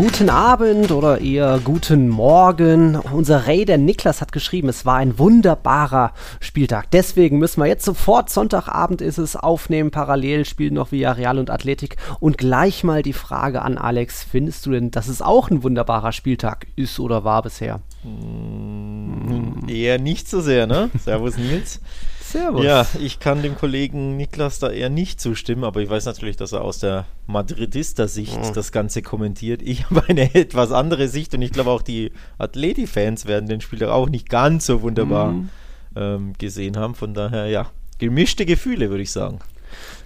Guten Abend oder eher guten Morgen. Unser Ray, der Niklas, hat geschrieben, es war ein wunderbarer Spieltag. Deswegen müssen wir jetzt sofort, Sonntagabend ist es, aufnehmen. Parallel spielen noch Villarreal und Athletik. Und gleich mal die Frage an Alex, findest du denn, dass es auch ein wunderbarer Spieltag ist oder war bisher? Hm, eher nicht so sehr, ne? Servus Nils. Servus. Ja, ich kann dem Kollegen Niklas da eher nicht zustimmen, aber ich weiß natürlich, dass er aus der Madridister-Sicht mhm. das Ganze kommentiert. Ich habe eine etwas andere Sicht und ich glaube auch die Atleti-Fans werden den Spieler auch nicht ganz so wunderbar mhm. ähm, gesehen haben. Von daher, ja, gemischte Gefühle, würde ich sagen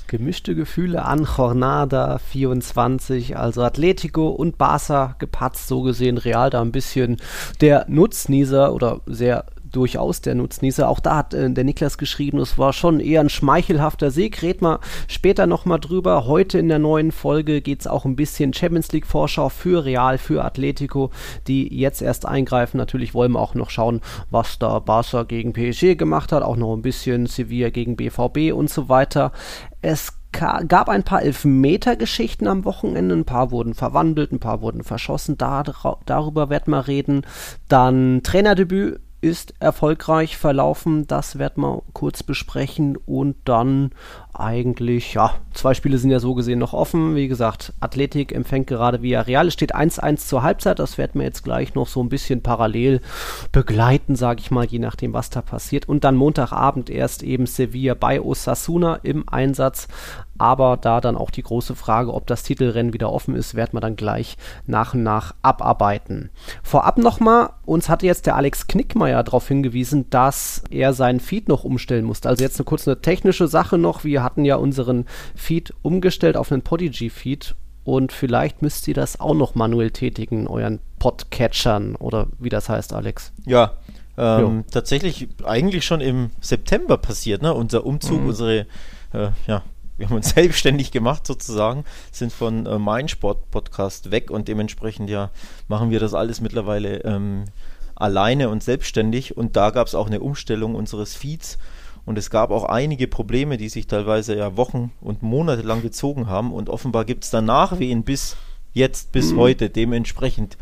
gemischte Gefühle an Jornada 24, also Atletico und Barca gepatzt, so gesehen Real da ein bisschen der Nutznießer oder sehr durchaus der Nutznießer. Auch da hat äh, der Niklas geschrieben, es war schon eher ein schmeichelhafter Sieg. Red mal später nochmal drüber. Heute in der neuen Folge geht es auch ein bisschen Champions League Vorschau für Real, für Atletico, die jetzt erst eingreifen. Natürlich wollen wir auch noch schauen, was da Barca gegen PSG gemacht hat, auch noch ein bisschen Sevilla gegen BVB und so weiter. Es gab ein paar Elfmeter-Geschichten am Wochenende. Ein paar wurden verwandelt, ein paar wurden verschossen. Da, darüber werden wir reden. Dann Trainerdebüt ist erfolgreich verlaufen. Das werden wir kurz besprechen und dann eigentlich, ja, zwei Spiele sind ja so gesehen noch offen. Wie gesagt, Athletik empfängt gerade via Real. Es steht 1-1 zur Halbzeit. Das werden wir jetzt gleich noch so ein bisschen parallel begleiten, sage ich mal, je nachdem, was da passiert. Und dann Montagabend erst eben Sevilla bei Osasuna im Einsatz. Aber da dann auch die große Frage, ob das Titelrennen wieder offen ist, werden wir dann gleich nach und nach abarbeiten. Vorab nochmal, uns hatte jetzt der Alex Knickmeier darauf hingewiesen, dass er seinen Feed noch umstellen musste. Also jetzt eine kurze technische Sache noch. Wir hatten ja unseren Feed umgestellt auf einen Podigy-Feed und vielleicht müsst ihr das auch noch manuell tätigen euren Podcatchern oder wie das heißt, Alex. Ja, ähm, tatsächlich eigentlich schon im September passiert, ne? Unser Umzug, mhm. unsere, äh, ja, wir haben uns selbstständig gemacht sozusagen, sind von äh, Mein Sport Podcast weg und dementsprechend ja machen wir das alles mittlerweile ähm, alleine und selbstständig und da gab es auch eine Umstellung unseres Feeds und es gab auch einige Probleme, die sich teilweise ja Wochen und Monate lang gezogen haben. Und offenbar gibt es danach wen bis jetzt, bis mhm. heute. Dementsprechend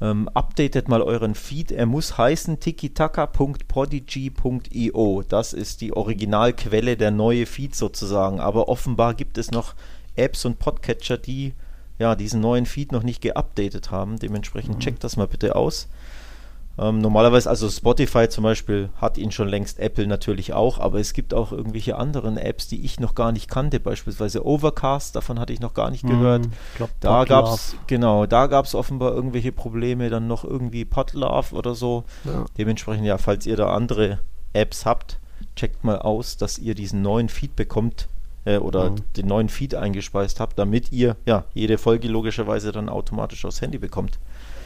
ähm, updatet mal euren Feed. Er muss heißen tikitaka.podigy.io. Das ist die Originalquelle, der neue Feed sozusagen. Aber offenbar gibt es noch Apps und Podcatcher, die ja diesen neuen Feed noch nicht geupdatet haben. Dementsprechend mhm. checkt das mal bitte aus. Ähm, normalerweise, also Spotify zum Beispiel hat ihn schon längst, Apple natürlich auch, aber es gibt auch irgendwelche anderen Apps, die ich noch gar nicht kannte, beispielsweise Overcast, davon hatte ich noch gar nicht gehört. Mm, glaub, da gab es, genau, da gab es offenbar irgendwelche Probleme, dann noch irgendwie Podlove oder so. Ja. Dementsprechend, ja, falls ihr da andere Apps habt, checkt mal aus, dass ihr diesen neuen Feed bekommt äh, oder mhm. den neuen Feed eingespeist habt, damit ihr ja jede Folge logischerweise dann automatisch aufs Handy bekommt.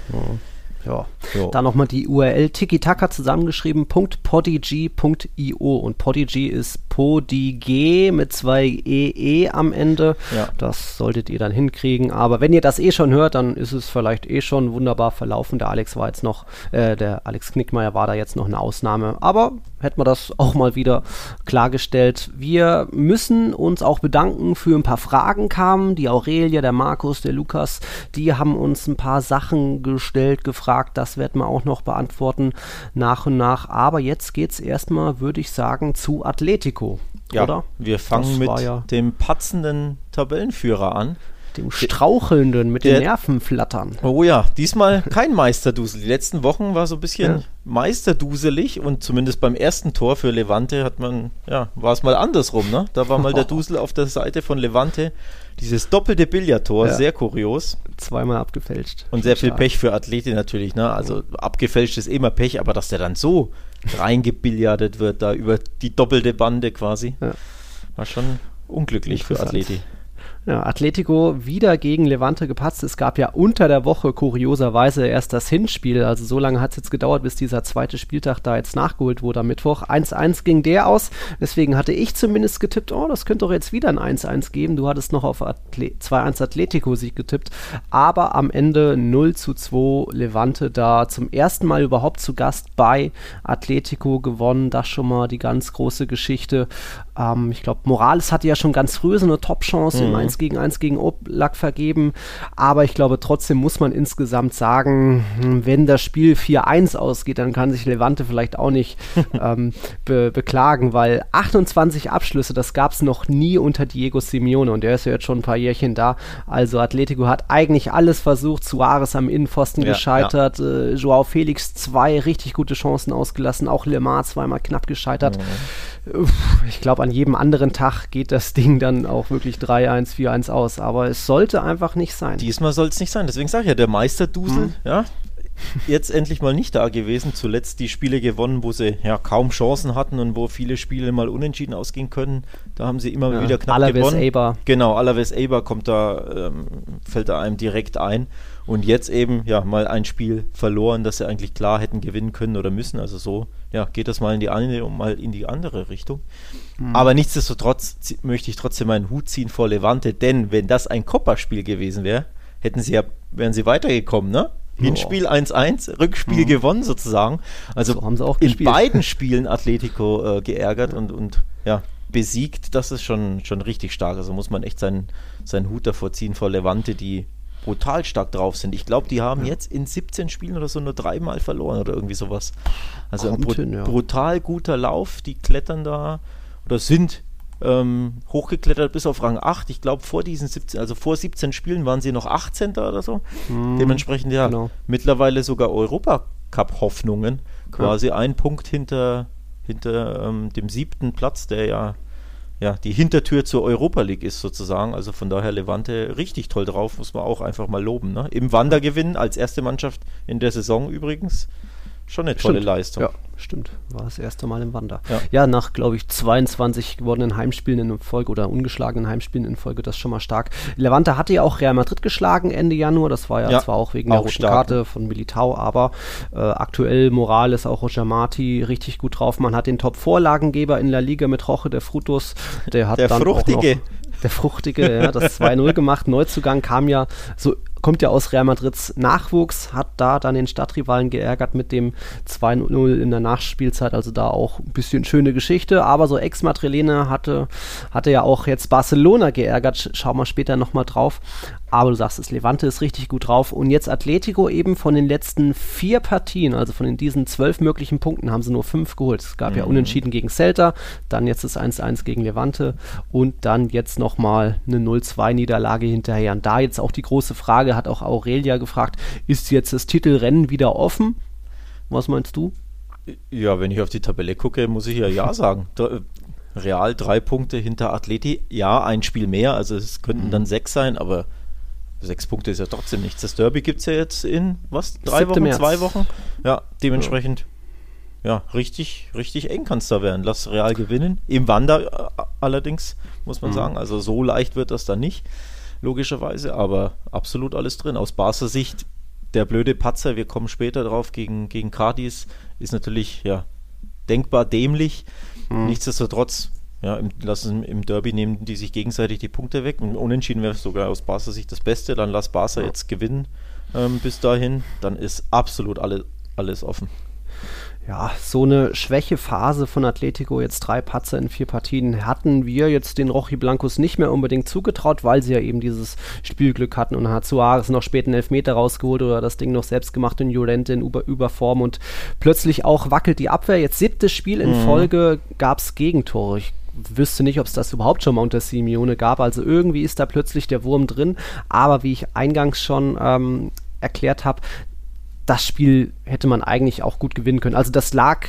Mhm. Ja. Jo. Da nochmal die URL tiki-taka zusammengeschrieben, .podigy.io und Podigy ist Podig mit zwei EE am Ende. Ja. Das solltet ihr dann hinkriegen. Aber wenn ihr das eh schon hört, dann ist es vielleicht eh schon wunderbar verlaufen. Der Alex war jetzt noch, äh, der Alex Knickmeier war da jetzt noch eine Ausnahme. Aber hätten wir das auch mal wieder klargestellt. Wir müssen uns auch bedanken für ein paar Fragen kamen. Die Aurelia, der Markus, der Lukas, die haben uns ein paar Sachen gestellt, gefragt gefragt. Das werden wir auch noch beantworten nach und nach. Aber jetzt geht es erstmal, würde ich sagen, zu Atletico. Ja, oder? wir fangen mit ja dem patzenden Tabellenführer an. Dem Strauchelnden mit der, den Nerven flattern. Oh ja, diesmal kein Meisterdusel. Die letzten Wochen war so ein bisschen ja. meisterduselig und zumindest beim ersten Tor für Levante hat man, ja, war es mal andersrum, ne? Da war mal der Dusel auf der Seite von Levante. Dieses doppelte Billardtor, ja. sehr kurios. Zweimal abgefälscht. Und sehr viel Pech für Athleti natürlich, ne? Also abgefälscht ist immer Pech, aber dass der dann so reingebillardet wird, da über die doppelte Bande quasi, ja. war schon unglücklich für Athleti. Ja, Atletico wieder gegen Levante gepatzt. Es gab ja unter der Woche kurioserweise erst das Hinspiel. Also so lange hat es jetzt gedauert, bis dieser zweite Spieltag da jetzt nachgeholt wurde am Mittwoch. 1-1 ging der aus. Deswegen hatte ich zumindest getippt, oh, das könnte doch jetzt wieder ein 1-1 geben. Du hattest noch auf 2-1 Atletico-Sieg getippt. Aber am Ende 0 2 Levante da zum ersten Mal überhaupt zu Gast bei Atletico gewonnen. Das schon mal die ganz große Geschichte. Ähm, ich glaube, Morales hatte ja schon ganz früh so eine Top-Chance mhm. im 1 gegen 1 gegen Oblak vergeben. Aber ich glaube, trotzdem muss man insgesamt sagen, hm, wenn das Spiel 4-1 ausgeht, dann kann sich Levante vielleicht auch nicht ähm, be beklagen, weil 28 Abschlüsse, das gab es noch nie unter Diego Simeone und der ist ja jetzt schon ein paar Jährchen da. Also Atletico hat eigentlich alles versucht. Suarez am Innenpfosten ja, gescheitert, ja. Äh, Joao Felix zwei richtig gute Chancen ausgelassen, auch Lemar zweimal knapp gescheitert. Mhm. Ich glaube, an jedem anderen Tag geht das Ding dann auch wirklich 3-1, 4-1 aus. Aber es sollte einfach nicht sein. Diesmal soll es nicht sein. Deswegen sage ich ja, der Meisterdusel, hm. ja, jetzt endlich mal nicht da gewesen. Zuletzt die Spiele gewonnen, wo sie ja kaum Chancen hatten und wo viele Spiele mal unentschieden ausgehen können. Da haben sie immer ja, wieder knapp Alaves gewonnen. Eber. Genau, Alaves Eber kommt da, ähm, fällt da einem direkt ein. Und jetzt eben ja mal ein Spiel verloren, das sie eigentlich klar hätten gewinnen können oder müssen. Also so ja, geht das mal in die eine und mal in die andere Richtung. Mhm. Aber nichtsdestotrotz möchte ich trotzdem meinen Hut ziehen vor Levante, denn wenn das ein Kopperspiel gewesen wäre, hätten sie ja, wären sie weitergekommen, ne? Hinspiel 1-1, Rückspiel mhm. gewonnen sozusagen. Also so in beiden Spielen Atletico äh, geärgert und, und ja, besiegt. Das ist schon, schon richtig stark. Also muss man echt seinen, seinen Hut davor ziehen vor Levante, die brutal stark drauf sind. Ich glaube, die haben ja. jetzt in 17 Spielen oder so nur dreimal verloren oder irgendwie sowas. Also Kommt ein br hin, ja. brutal guter Lauf. Die klettern da oder sind ähm, hochgeklettert bis auf Rang 8. Ich glaube, vor diesen 17, also vor 17 Spielen waren sie noch 18. oder so. Mhm, Dementsprechend ja genau. mittlerweile sogar Europacup-Hoffnungen. Quasi ja. ein Punkt hinter, hinter ähm, dem siebten Platz, der ja ja, die Hintertür zur Europa League ist sozusagen. Also von daher Levante richtig toll drauf, muss man auch einfach mal loben. Ne? Im Wandergewinn als erste Mannschaft in der Saison übrigens. Schon eine tolle stimmt. Leistung. Ja, stimmt. War das erste Mal im Wander. Ja, ja nach, glaube ich, 22 gewonnenen Heimspielen in Folge oder ungeschlagenen Heimspielen in Folge, das ist schon mal stark. Levante hatte ja auch Real Madrid geschlagen Ende Januar. Das war ja, ja zwar auch wegen auch der roten stark. Karte von Militao, aber äh, aktuell Morales, auch Roger Marti richtig gut drauf. Man hat den Top-Vorlagengeber in La Liga mit Roche, der Frutus. Der hat der dann Fruchtige. Auch noch, der Fruchtige, ja, das 2-0 gemacht. Neuzugang kam ja so kommt ja aus Real Madrids Nachwuchs, hat da dann den Stadtrivalen geärgert mit dem 2-0 in der Nachspielzeit, also da auch ein bisschen schöne Geschichte, aber so Ex-Madrilene hatte, hatte ja auch jetzt Barcelona geärgert, schauen wir später nochmal drauf, aber du sagst es, Levante ist richtig gut drauf und jetzt Atletico eben von den letzten vier Partien, also von diesen zwölf möglichen Punkten, haben sie nur fünf geholt. Es gab mhm. ja Unentschieden gegen Celta, dann jetzt das 1-1 gegen Levante und dann jetzt nochmal eine 0-2-Niederlage hinterher. Und da jetzt auch die große Frage, hat auch Aurelia gefragt, ist jetzt das Titelrennen wieder offen? Was meinst du? Ja, wenn ich auf die Tabelle gucke, muss ich ja ja sagen. Real drei Punkte hinter Atleti, ja, ein Spiel mehr, also es könnten mhm. dann sechs sein, aber sechs Punkte ist ja trotzdem nichts. Das Derby gibt es ja jetzt in, was, drei Wochen, März. zwei Wochen? Ja, dementsprechend, ja. ja, richtig, richtig eng kann es da werden. Lass Real gewinnen. Im Wander äh, allerdings, muss man mhm. sagen. Also so leicht wird das dann nicht logischerweise, aber absolut alles drin. Aus Barca Sicht, der blöde Patzer, wir kommen später drauf, gegen, gegen Cardis, ist natürlich ja denkbar dämlich. Mhm. Nichtsdestotrotz, ja, im, lassen im Derby nehmen die sich gegenseitig die Punkte weg. Und unentschieden wäre sogar aus Barca Sicht das Beste. Dann lass Barca ja. jetzt gewinnen ähm, bis dahin. Dann ist absolut alle, alles offen ja, so eine Schwächephase von Atletico, jetzt drei Patzer in vier Partien, hatten wir jetzt den Rochi Blancos nicht mehr unbedingt zugetraut, weil sie ja eben dieses Spielglück hatten und hat Suarez noch später einen Elfmeter rausgeholt oder das Ding noch selbst gemacht in Jurente in Über Überform und plötzlich auch wackelt die Abwehr. Jetzt siebtes Spiel in mhm. Folge gab es Gegentore. Ich wüsste nicht, ob es das überhaupt schon mal unter Simeone gab. Also irgendwie ist da plötzlich der Wurm drin. Aber wie ich eingangs schon ähm, erklärt habe, das Spiel hätte man eigentlich auch gut gewinnen können. Also das lag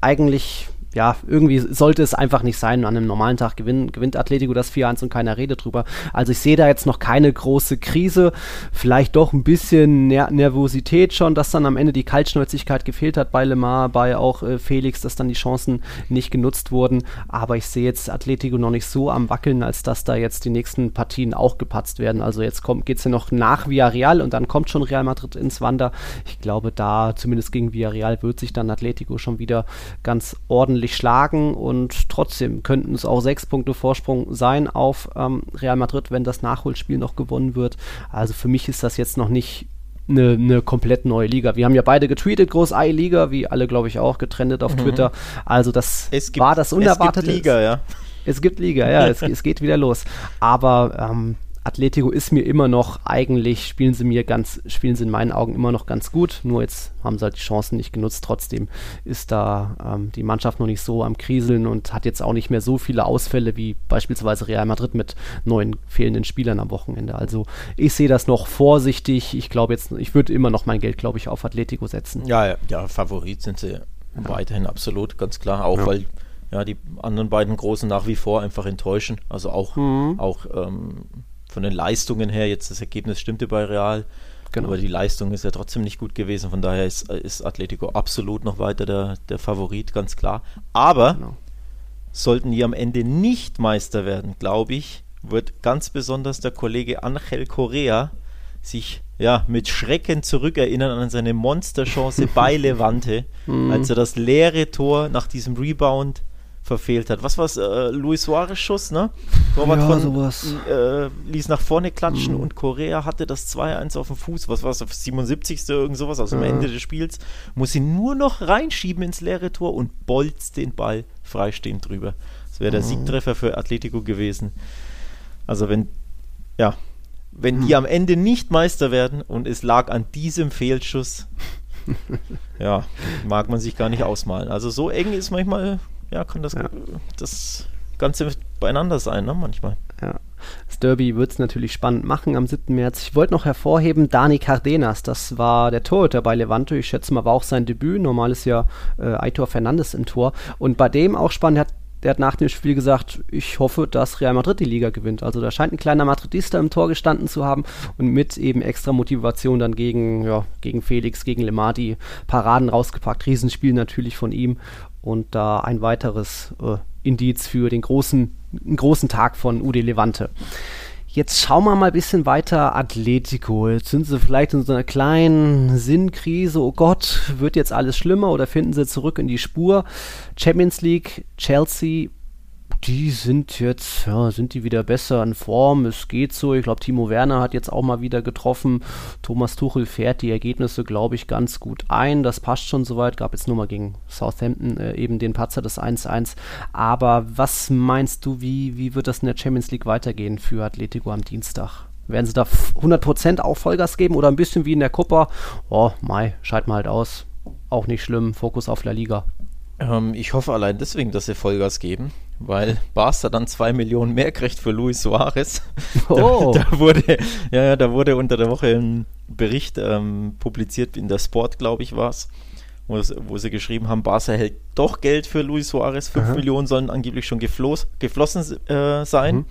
eigentlich ja, irgendwie sollte es einfach nicht sein. An einem normalen Tag gewinnt, gewinnt Atletico das 4-1 und keiner redet drüber. Also ich sehe da jetzt noch keine große Krise. Vielleicht doch ein bisschen Ner Nervosität schon, dass dann am Ende die Kaltschnäuzigkeit gefehlt hat bei Lemar, bei auch äh, Felix, dass dann die Chancen nicht genutzt wurden. Aber ich sehe jetzt Atletico noch nicht so am Wackeln, als dass da jetzt die nächsten Partien auch gepatzt werden. Also jetzt geht es ja noch nach Villarreal und dann kommt schon Real Madrid ins Wander. Ich glaube, da zumindest gegen Villarreal wird sich dann Atletico schon wieder ganz ordentlich ordentlich schlagen und trotzdem könnten es auch sechs Punkte Vorsprung sein auf ähm, Real Madrid, wenn das Nachholspiel noch gewonnen wird. Also für mich ist das jetzt noch nicht eine, eine komplett neue Liga. Wir haben ja beide getweetet, Groß-Ei-Liga, wie alle, glaube ich, auch, getrennt auf mhm. Twitter. Also das gibt, war das Unerwartete. Es gibt Liga, ja. Es gibt Liga, ja, es, es geht wieder los. Aber ähm, Atletico ist mir immer noch, eigentlich spielen sie mir ganz, spielen sie in meinen Augen immer noch ganz gut, nur jetzt haben sie halt die Chancen nicht genutzt. Trotzdem ist da ähm, die Mannschaft noch nicht so am Kriseln und hat jetzt auch nicht mehr so viele Ausfälle wie beispielsweise Real Madrid mit neun fehlenden Spielern am Wochenende. Also ich sehe das noch vorsichtig. Ich glaube jetzt, ich würde immer noch mein Geld, glaube ich, auf Atletico setzen. Ja, ja, ja Favorit sind sie ja. weiterhin absolut, ganz klar. Auch ja. weil ja, die anderen beiden Großen nach wie vor einfach enttäuschen. Also auch, mhm. auch ähm, von den Leistungen her, jetzt das Ergebnis stimmte bei Real, genau. aber die Leistung ist ja trotzdem nicht gut gewesen. Von daher ist, ist Atletico absolut noch weiter der, der Favorit, ganz klar. Aber genau. sollten die am Ende nicht Meister werden, glaube ich, wird ganz besonders der Kollege Angel Correa sich ja mit Schrecken zurückerinnern an seine Monsterchance bei Levante, mhm. als er das leere Tor nach diesem Rebound verfehlt hat. Was war es? Äh, Luis Suarez Schuss, ne? Torwart ja, von sowas. Äh, ließ nach vorne klatschen mhm. und Korea hatte das 2-1 auf dem Fuß. Was war es? Auf 77. irgend sowas, also ja. am Ende des Spiels. Muss ihn nur noch reinschieben ins leere Tor und bolzt den Ball freistehend drüber. Das wäre der mhm. Siegtreffer für Atletico gewesen. Also wenn, ja, wenn mhm. die am Ende nicht Meister werden und es lag an diesem Fehlschuss, ja, mag man sich gar nicht ausmalen. Also so eng ist manchmal ja, kann das, ja. das Ganze beieinander sein, ne, manchmal. Ja. Das Derby wird es natürlich spannend machen am 7. März. Ich wollte noch hervorheben, Dani Cardenas, das war der Torhüter bei Levante. Ich schätze mal, war auch sein Debüt. Normal ist ja äh, Aitor Fernandes im Tor. Und bei dem auch spannend, hat der hat nach dem Spiel gesagt, ich hoffe, dass Real Madrid die Liga gewinnt. Also da scheint ein kleiner Madridista im Tor gestanden zu haben und mit eben extra Motivation dann gegen, ja, gegen Felix, gegen Lemar die Paraden rausgepackt. Riesenspiel natürlich von ihm und da ein weiteres äh, Indiz für den großen, großen Tag von UD Levante. Jetzt schauen wir mal ein bisschen weiter Atletico. Jetzt sind sie vielleicht in so einer kleinen Sinnkrise. Oh Gott, wird jetzt alles schlimmer oder finden sie zurück in die Spur? Champions League, Chelsea, die sind jetzt, ja, sind die wieder besser in Form. Es geht so. Ich glaube, Timo Werner hat jetzt auch mal wieder getroffen. Thomas Tuchel fährt die Ergebnisse, glaube ich, ganz gut ein. Das passt schon soweit. Gab jetzt nur mal gegen Southampton äh, eben den Patzer des 1-1. Aber was meinst du, wie, wie wird das in der Champions League weitergehen für Atletico am Dienstag? Werden sie da 100% auch Vollgas geben oder ein bisschen wie in der Copa? Oh, Mai, schalten wir halt aus. Auch nicht schlimm. Fokus auf La Liga. Ähm, ich hoffe allein deswegen, dass sie Vollgas geben weil Barca dann zwei Millionen mehr kriegt für Luis Suarez. Oh. Da, da, wurde, ja, da wurde unter der Woche ein Bericht ähm, publiziert, in der Sport, glaube ich, war es, wo, wo, sie geschrieben haben, Barca hält doch Geld für Luis Suarez, 5 Millionen sollen angeblich schon gefloss, geflossen äh, sein. Mhm.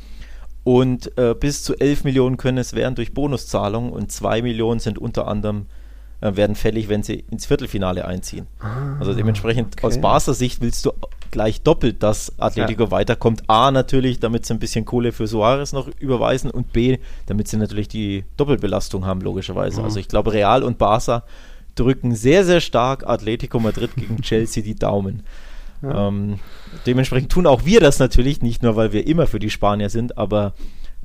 Und äh, bis zu 11 Millionen können es werden durch Bonuszahlungen und 2 Millionen sind unter anderem äh, werden fällig, wenn sie ins Viertelfinale einziehen. Ah, also dementsprechend okay. aus Barca Sicht willst du gleich doppelt, dass Atletico ja. weiterkommt. A natürlich, damit sie ein bisschen Kohle für Suarez noch überweisen und B, damit sie natürlich die Doppelbelastung haben, logischerweise. Mhm. Also ich glaube, Real und Barca drücken sehr, sehr stark Atletico Madrid gegen Chelsea die Daumen. Ja. Ähm, dementsprechend tun auch wir das natürlich, nicht nur, weil wir immer für die Spanier sind, aber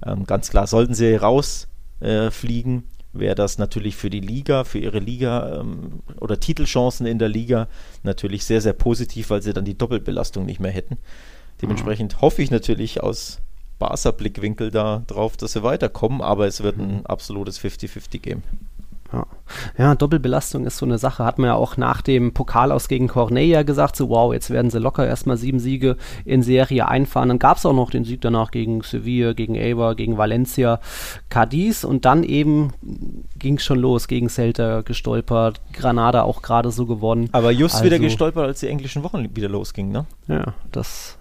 ähm, ganz klar, sollten sie rausfliegen, äh, wäre das natürlich für die Liga, für ihre Liga ähm, oder Titelchancen in der Liga natürlich sehr, sehr positiv, weil sie dann die Doppelbelastung nicht mehr hätten. Dementsprechend mhm. hoffe ich natürlich aus Barca-Blickwinkel da drauf, dass sie weiterkommen, aber es wird ein absolutes 50-50-Game. Ja. ja, Doppelbelastung ist so eine Sache. Hat man ja auch nach dem Pokal aus gegen Cornelia gesagt, so wow, jetzt werden sie locker erstmal sieben Siege in Serie einfahren. Dann gab es auch noch den Sieg danach gegen Sevilla, gegen Eibar, gegen Valencia, Cadiz und dann eben ging es schon los gegen Celta gestolpert, Granada auch gerade so gewonnen. Aber just also, wieder gestolpert, als die englischen Wochen wieder losgingen, ne? Ja, das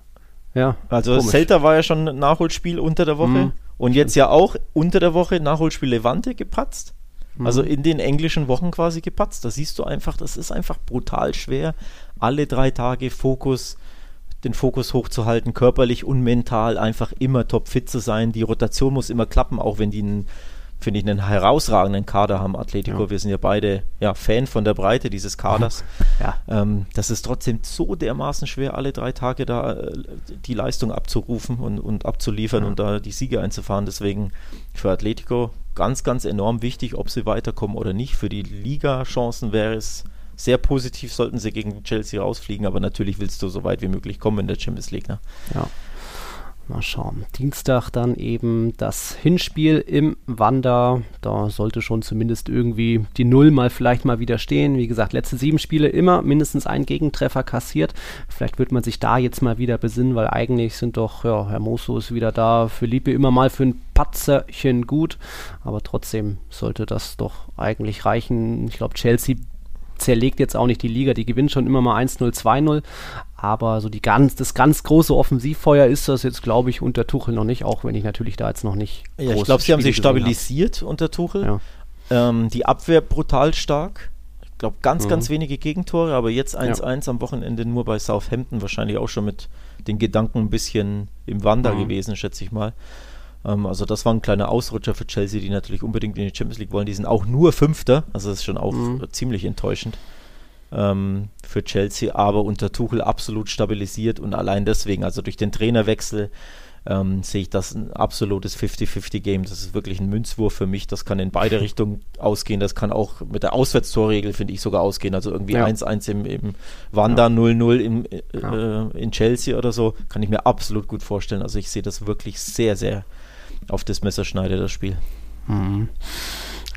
ja. Also komisch. Celta war ja schon ein Nachholspiel unter der Woche mhm. und jetzt ja auch unter der Woche Nachholspiel Levante gepatzt. Also mhm. in den englischen Wochen quasi gepatzt. Da siehst du einfach, das ist einfach brutal schwer, alle drei Tage Fokus, den Fokus hochzuhalten, körperlich und mental einfach immer topfit zu sein. Die Rotation muss immer klappen, auch wenn die einen, finde ich, einen herausragenden Kader haben, Atletico. Ja. Wir sind ja beide ja, Fan von der Breite dieses Kaders. Ja. Ähm, das ist trotzdem so dermaßen schwer, alle drei Tage da äh, die Leistung abzurufen und, und abzuliefern ja. und da die Siege einzufahren. Deswegen für Atletico ganz, ganz enorm wichtig, ob sie weiterkommen oder nicht. Für die Liga-Chancen wäre es sehr positiv, sollten sie gegen Chelsea rausfliegen, aber natürlich willst du so weit wie möglich kommen in der Champions League. Ne? Ja. Mal schauen. Dienstag dann eben das Hinspiel im Wander. Da sollte schon zumindest irgendwie die Null mal vielleicht mal wieder stehen. Wie gesagt, letzte sieben Spiele immer mindestens ein Gegentreffer kassiert. Vielleicht wird man sich da jetzt mal wieder besinnen, weil eigentlich sind doch, ja, Herr Mosso ist wieder da, Felipe immer mal für ein Patzerchen gut. Aber trotzdem sollte das doch eigentlich reichen. Ich glaube, Chelsea zerlegt jetzt auch nicht die Liga, die gewinnt schon immer mal 1-0, 2-0, aber so die ganz, das ganz große Offensivfeuer ist das jetzt, glaube ich, unter Tuchel noch nicht, auch wenn ich natürlich da jetzt noch nicht. Ja, ich glaube, sie haben sich stabilisiert hab. unter Tuchel. Ja. Ähm, die Abwehr brutal stark. Ich glaube, ganz, mhm. ganz wenige Gegentore, aber jetzt 1-1 ja. am Wochenende nur bei Southampton, wahrscheinlich auch schon mit den Gedanken ein bisschen im Wander mhm. gewesen, schätze ich mal. Ähm, also das war ein kleiner Ausrutscher für Chelsea, die natürlich unbedingt in die Champions League wollen. Die sind auch nur Fünfter, also das ist schon auch mhm. ziemlich enttäuschend ähm, für Chelsea, aber unter Tuchel absolut stabilisiert und allein deswegen, also durch den Trainerwechsel, ähm, sehe ich das ein absolutes 50-50-Game. Das ist wirklich ein Münzwurf für mich. Das kann in beide Richtungen ausgehen. Das kann auch mit der Auswärtstorregel, finde ich, sogar ausgehen. Also irgendwie 1-1 ja. im, im Wanda, 0-0 im, äh, ja. in Chelsea oder so. Kann ich mir absolut gut vorstellen. Also ich sehe das wirklich sehr, sehr auf das Messer schneide, das Spiel. Mhm.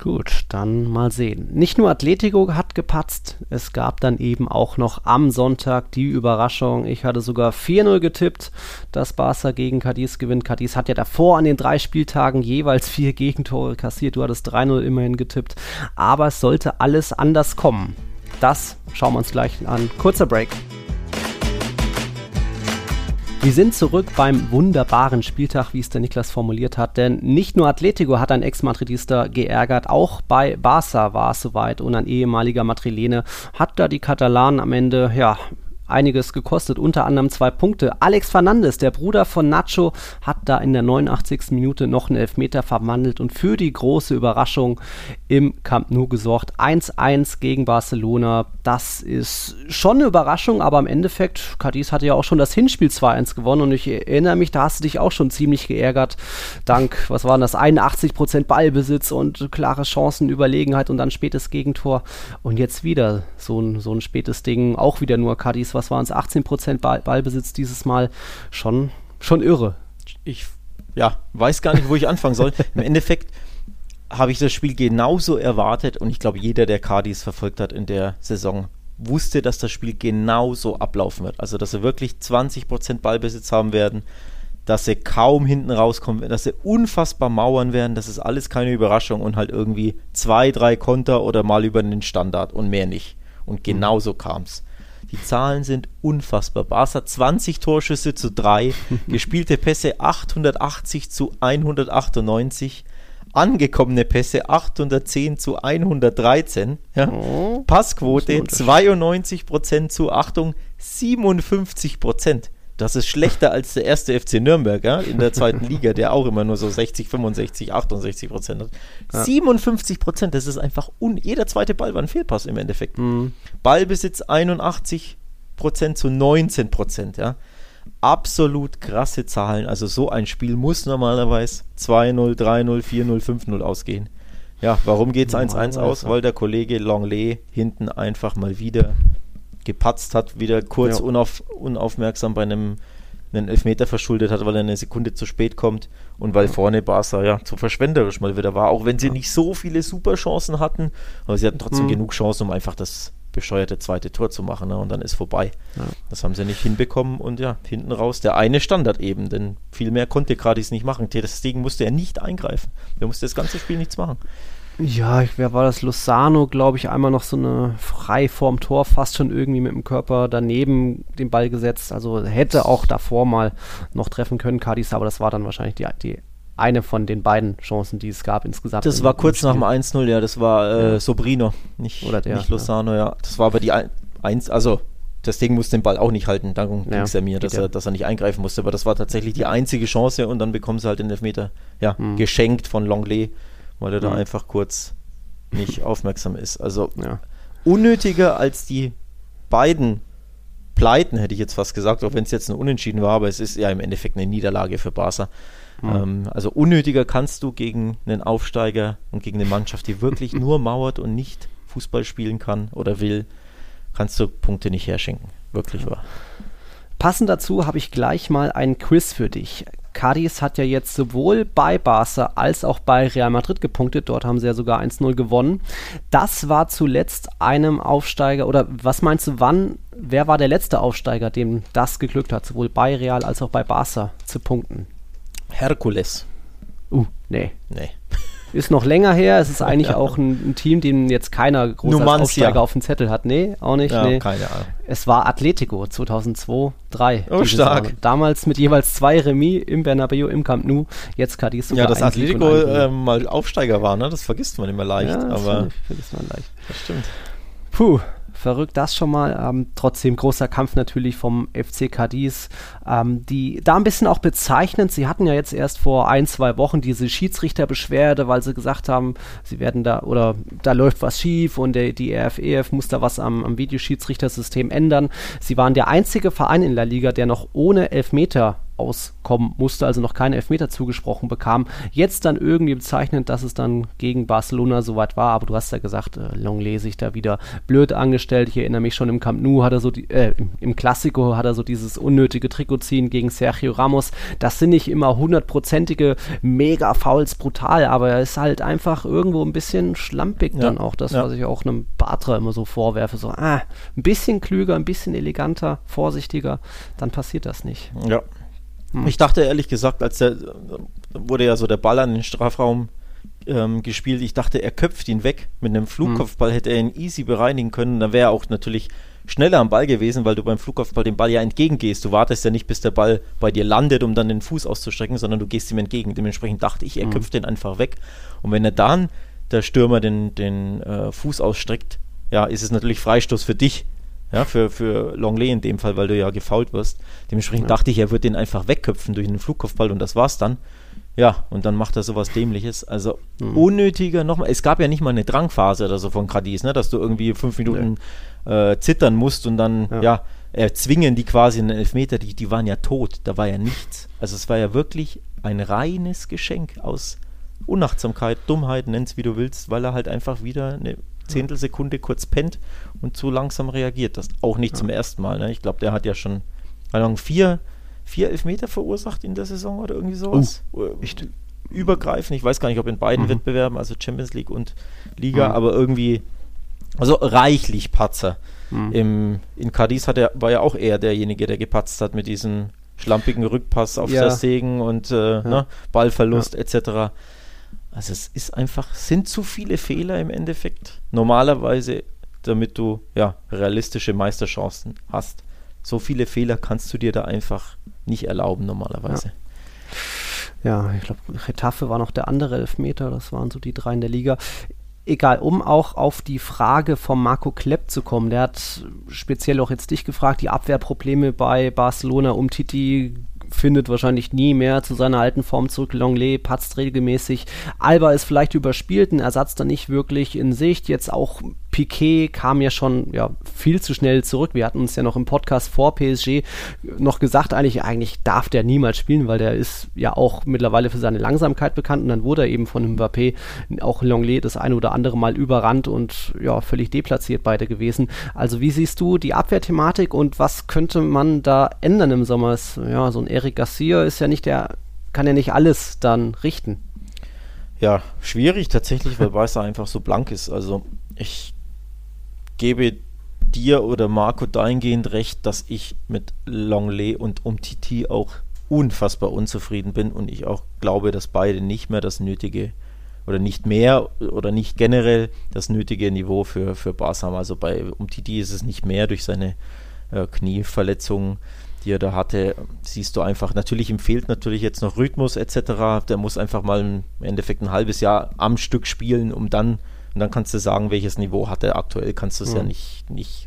Gut, dann mal sehen. Nicht nur Atletico hat gepatzt, es gab dann eben auch noch am Sonntag die Überraschung. Ich hatte sogar 4-0 getippt, dass Barca gegen Cadiz gewinnt. Cadiz hat ja davor an den drei Spieltagen jeweils vier Gegentore kassiert. Du hattest 3-0 immerhin getippt. Aber es sollte alles anders kommen. Das schauen wir uns gleich an. Kurzer Break. Wir sind zurück beim wunderbaren Spieltag, wie es der Niklas formuliert hat, denn nicht nur Atletico hat ein Ex-Madridista geärgert, auch bei Barca war es soweit und ein ehemaliger Madrilene hat da die Katalanen am Ende, ja, einiges gekostet, unter anderem zwei Punkte. Alex Fernandes, der Bruder von Nacho, hat da in der 89. Minute noch einen Elfmeter verwandelt und für die große Überraschung im Camp Nou gesorgt. 1-1 gegen Barcelona. Das ist schon eine Überraschung, aber im Endeffekt, Cadiz hatte ja auch schon das Hinspiel 2-1 gewonnen und ich erinnere mich, da hast du dich auch schon ziemlich geärgert. Dank, was waren das, 81% Ballbesitz und klare Chancenüberlegenheit und dann spätes Gegentor. Und jetzt wieder so ein, so ein spätes Ding, auch wieder nur Cadiz, was waren es, 18% Ball, Ballbesitz dieses Mal. Schon, schon irre. Ich ja, weiß gar nicht, wo ich anfangen soll. Im Endeffekt habe ich das Spiel genauso erwartet und ich glaube, jeder, der Cardis verfolgt hat in der Saison, wusste, dass das Spiel genauso ablaufen wird. Also, dass sie wirklich 20% Ballbesitz haben werden, dass sie kaum hinten rauskommen, dass sie unfassbar mauern werden, das ist alles keine Überraschung und halt irgendwie zwei, drei Konter oder mal über den Standard und mehr nicht. Und genauso kam es. Die Zahlen sind unfassbar. Barca 20 Torschüsse zu 3, gespielte Pässe 880 zu 198, angekommene Pässe 810 zu 113, ja. oh, Passquote 92% zu, Achtung, 57%. Das ist schlechter als der erste FC Nürnberg ja, in der zweiten Liga, der auch immer nur so 60, 65, 68 Prozent hat. Ja. 57 Prozent, das ist einfach un jeder zweite Ball war ein Fehlpass im Endeffekt. Mhm. Ballbesitz 81 Prozent zu 19 Prozent, ja absolut krasse Zahlen. Also so ein Spiel muss normalerweise 2-0, 3-0, 4-0, 5-0 ausgehen. Ja, warum geht es 1-1 aus? Weil der Kollege Longley hinten einfach mal wieder gepatzt hat, wieder kurz ja. unauf, unaufmerksam bei einem einen Elfmeter verschuldet hat, weil er eine Sekunde zu spät kommt und weil vorne Barca ja zu verschwenderisch mal wieder war, auch wenn sie nicht so viele super Chancen hatten, aber sie hatten trotzdem mhm. genug Chancen, um einfach das bescheuerte zweite Tor zu machen ne? und dann ist vorbei. Ja. Das haben sie nicht hinbekommen und ja, hinten raus der eine Standard eben, denn viel mehr konnte Gradis nicht machen. Ter Stegen musste er nicht eingreifen. Der musste das ganze Spiel nichts machen. Ja, wer war das? Lozano, glaube ich, einmal noch so eine frei vorm Tor, fast schon irgendwie mit dem Körper daneben den Ball gesetzt. Also hätte auch davor mal noch treffen können, Cadiz, aber das war dann wahrscheinlich die, die eine von den beiden Chancen, die es gab insgesamt. Das war kurz nach dem 1-0, ja, das war äh, ja. Sobrino, nicht, Oder der, nicht Lozano, ja. ja. Das war aber die 1, also das Ding musste den Ball auch nicht halten, darum ja, ging es ja mir, dass, er, dass er nicht eingreifen musste, aber das war tatsächlich die einzige Chance und dann bekommen sie halt den Elfmeter ja, mhm. geschenkt von Longley weil er mhm. da einfach kurz nicht aufmerksam ist. Also ja. unnötiger als die beiden Pleiten, hätte ich jetzt fast gesagt, auch wenn es jetzt ein Unentschieden war, aber es ist ja im Endeffekt eine Niederlage für Barca. Mhm. Ähm, also unnötiger kannst du gegen einen Aufsteiger und gegen eine Mannschaft, die wirklich nur mauert und nicht Fußball spielen kann oder will, kannst du Punkte nicht herschenken. Wirklich wahr. Passend dazu habe ich gleich mal ein Quiz für dich. Cadiz hat ja jetzt sowohl bei Barca als auch bei Real Madrid gepunktet. Dort haben sie ja sogar 1-0 gewonnen. Das war zuletzt einem Aufsteiger, oder was meinst du, wann, wer war der letzte Aufsteiger, dem das geglückt hat, sowohl bei Real als auch bei Barca zu punkten? Herkules. Uh, nee. Nee. Ist noch länger her. Es ist eigentlich ja. auch ein, ein, Team, den jetzt keiner groß als Aufsteiger auf dem Zettel hat. Nee, auch nicht. Ja, nee. keine Ahnung. Es war Atletico 2002, 3. Oh, stark. Saison. Damals mit jeweils zwei Remis im Bernabeu, im Camp Nou. Jetzt Cadiz sogar Ja, dass Atletico äh, mal Aufsteiger war, ne? das vergisst man immer leicht. Ja, das aber vergisst man leicht. Das stimmt. Puh, verrückt das schon mal. Ähm, trotzdem großer Kampf natürlich vom FC Cadiz. Ähm, die da ein bisschen auch bezeichnend. Sie hatten ja jetzt erst vor ein, zwei Wochen diese Schiedsrichterbeschwerde, weil sie gesagt haben, sie werden da oder da läuft was schief und der, die RFEF e muss da was am, am Videoschiedsrichtersystem ändern. Sie waren der einzige Verein in der Liga, der noch ohne Elfmeter auskommen musste, also noch keine Elfmeter zugesprochen bekam. Jetzt dann irgendwie bezeichnend, dass es dann gegen Barcelona soweit war, aber du hast ja gesagt, äh, Longley sich da wieder blöd angestellt. Ich erinnere mich schon im Camp Nou hat er so die, äh, im Klassiko hat er so dieses unnötige Trikot ziehen gegen Sergio Ramos. Das sind nicht immer hundertprozentige Mega-Fouls brutal, aber er ist halt einfach irgendwo ein bisschen schlampig ja. dann auch das, ja. was ich auch einem Batra immer so vorwerfe. So, ah, ein bisschen klüger, ein bisschen eleganter, vorsichtiger, dann passiert das nicht. Ja, hm. Ich dachte ehrlich gesagt, als der wurde ja so der Ball an den Strafraum ähm, gespielt, ich dachte, er köpft ihn weg. Mit einem Flugkopfball hm. hätte er ihn easy bereinigen können. Dann wäre er auch natürlich schneller am Ball gewesen, weil du beim Flugkopfball dem Ball ja entgegengehst. Du wartest ja nicht, bis der Ball bei dir landet, um dann den Fuß auszustrecken, sondern du gehst ihm entgegen. Dementsprechend dachte ich, er hm. köpft den einfach weg. Und wenn er dann der Stürmer den, den äh, Fuß ausstreckt, ja, ist es natürlich Freistoß für dich. Ja, für, für Longley in dem Fall, weil du ja gefault wirst. Dementsprechend ja. dachte ich, er wird den einfach wegköpfen durch einen Flugkopfball und das war's dann. Ja, und dann macht er sowas Dämliches. Also mhm. unnötiger nochmal. Es gab ja nicht mal eine Drangphase oder so von Cadiz, ne, dass du irgendwie fünf Minuten nee. äh, zittern musst und dann, ja, ja erzwingen die quasi einen Elfmeter. Die, die waren ja tot, da war ja nichts. Also es war ja wirklich ein reines Geschenk aus Unachtsamkeit, Dummheit, nenn's wie du willst, weil er halt einfach wieder eine Zehntelsekunde kurz pennt und zu langsam reagiert. Das auch nicht ja. zum ersten Mal. Ne? Ich glaube, der hat ja schon also vier, vier Elfmeter verursacht in der Saison oder irgendwie sowas. Oh, echt? Übergreifend. Ich weiß gar nicht, ob in beiden mhm. Wettbewerben, also Champions League und Liga, mhm. aber irgendwie, also reichlich Patzer. Mhm. Im, in Cadiz hat er, war ja auch eher derjenige, der gepatzt hat mit diesem schlampigen Rückpass auf ja. Segen und äh, ja. ne, Ballverlust ja. etc. Also es ist einfach, sind zu viele Fehler im Endeffekt. Normalerweise, damit du ja realistische Meisterchancen hast. So viele Fehler kannst du dir da einfach nicht erlauben normalerweise. Ja, ja ich glaube, Retafe war noch der andere Elfmeter, das waren so die drei in der Liga egal, um auch auf die Frage von Marco Klepp zu kommen. Der hat speziell auch jetzt dich gefragt, die Abwehrprobleme bei Barcelona um Titi findet wahrscheinlich nie mehr zu seiner alten Form zurück. Longley patzt regelmäßig. Alba ist vielleicht überspielt, ein Ersatz dann nicht wirklich in Sicht. Jetzt auch Piquet kam ja schon ja, viel zu schnell zurück. Wir hatten uns ja noch im Podcast vor PSG noch gesagt, eigentlich, eigentlich darf der niemals spielen, weil der ist ja auch mittlerweile für seine Langsamkeit bekannt und dann wurde er eben von Mbappé auch Longley das eine oder andere Mal überrannt und ja, völlig deplatziert beide gewesen. Also wie siehst du die Abwehrthematik und was könnte man da ändern im Sommer? Ja, so ein Eric Garcia ist ja nicht der, kann ja nicht alles dann richten. Ja, schwierig tatsächlich, weil Barca einfach so blank ist. Also ich gebe dir oder Marco dahingehend recht, dass ich mit Longley und Umtiti auch unfassbar unzufrieden bin und ich auch glaube, dass beide nicht mehr das nötige oder nicht mehr oder nicht generell das nötige Niveau für, für Bas haben. Also bei Umtiti ist es nicht mehr durch seine äh, Knieverletzungen, die er da hatte. Siehst du einfach, natürlich ihm fehlt natürlich jetzt noch Rhythmus etc. Der muss einfach mal im Endeffekt ein halbes Jahr am Stück spielen, um dann und dann kannst du sagen, welches Niveau hat er aktuell. Kannst du es mhm. ja nicht, nicht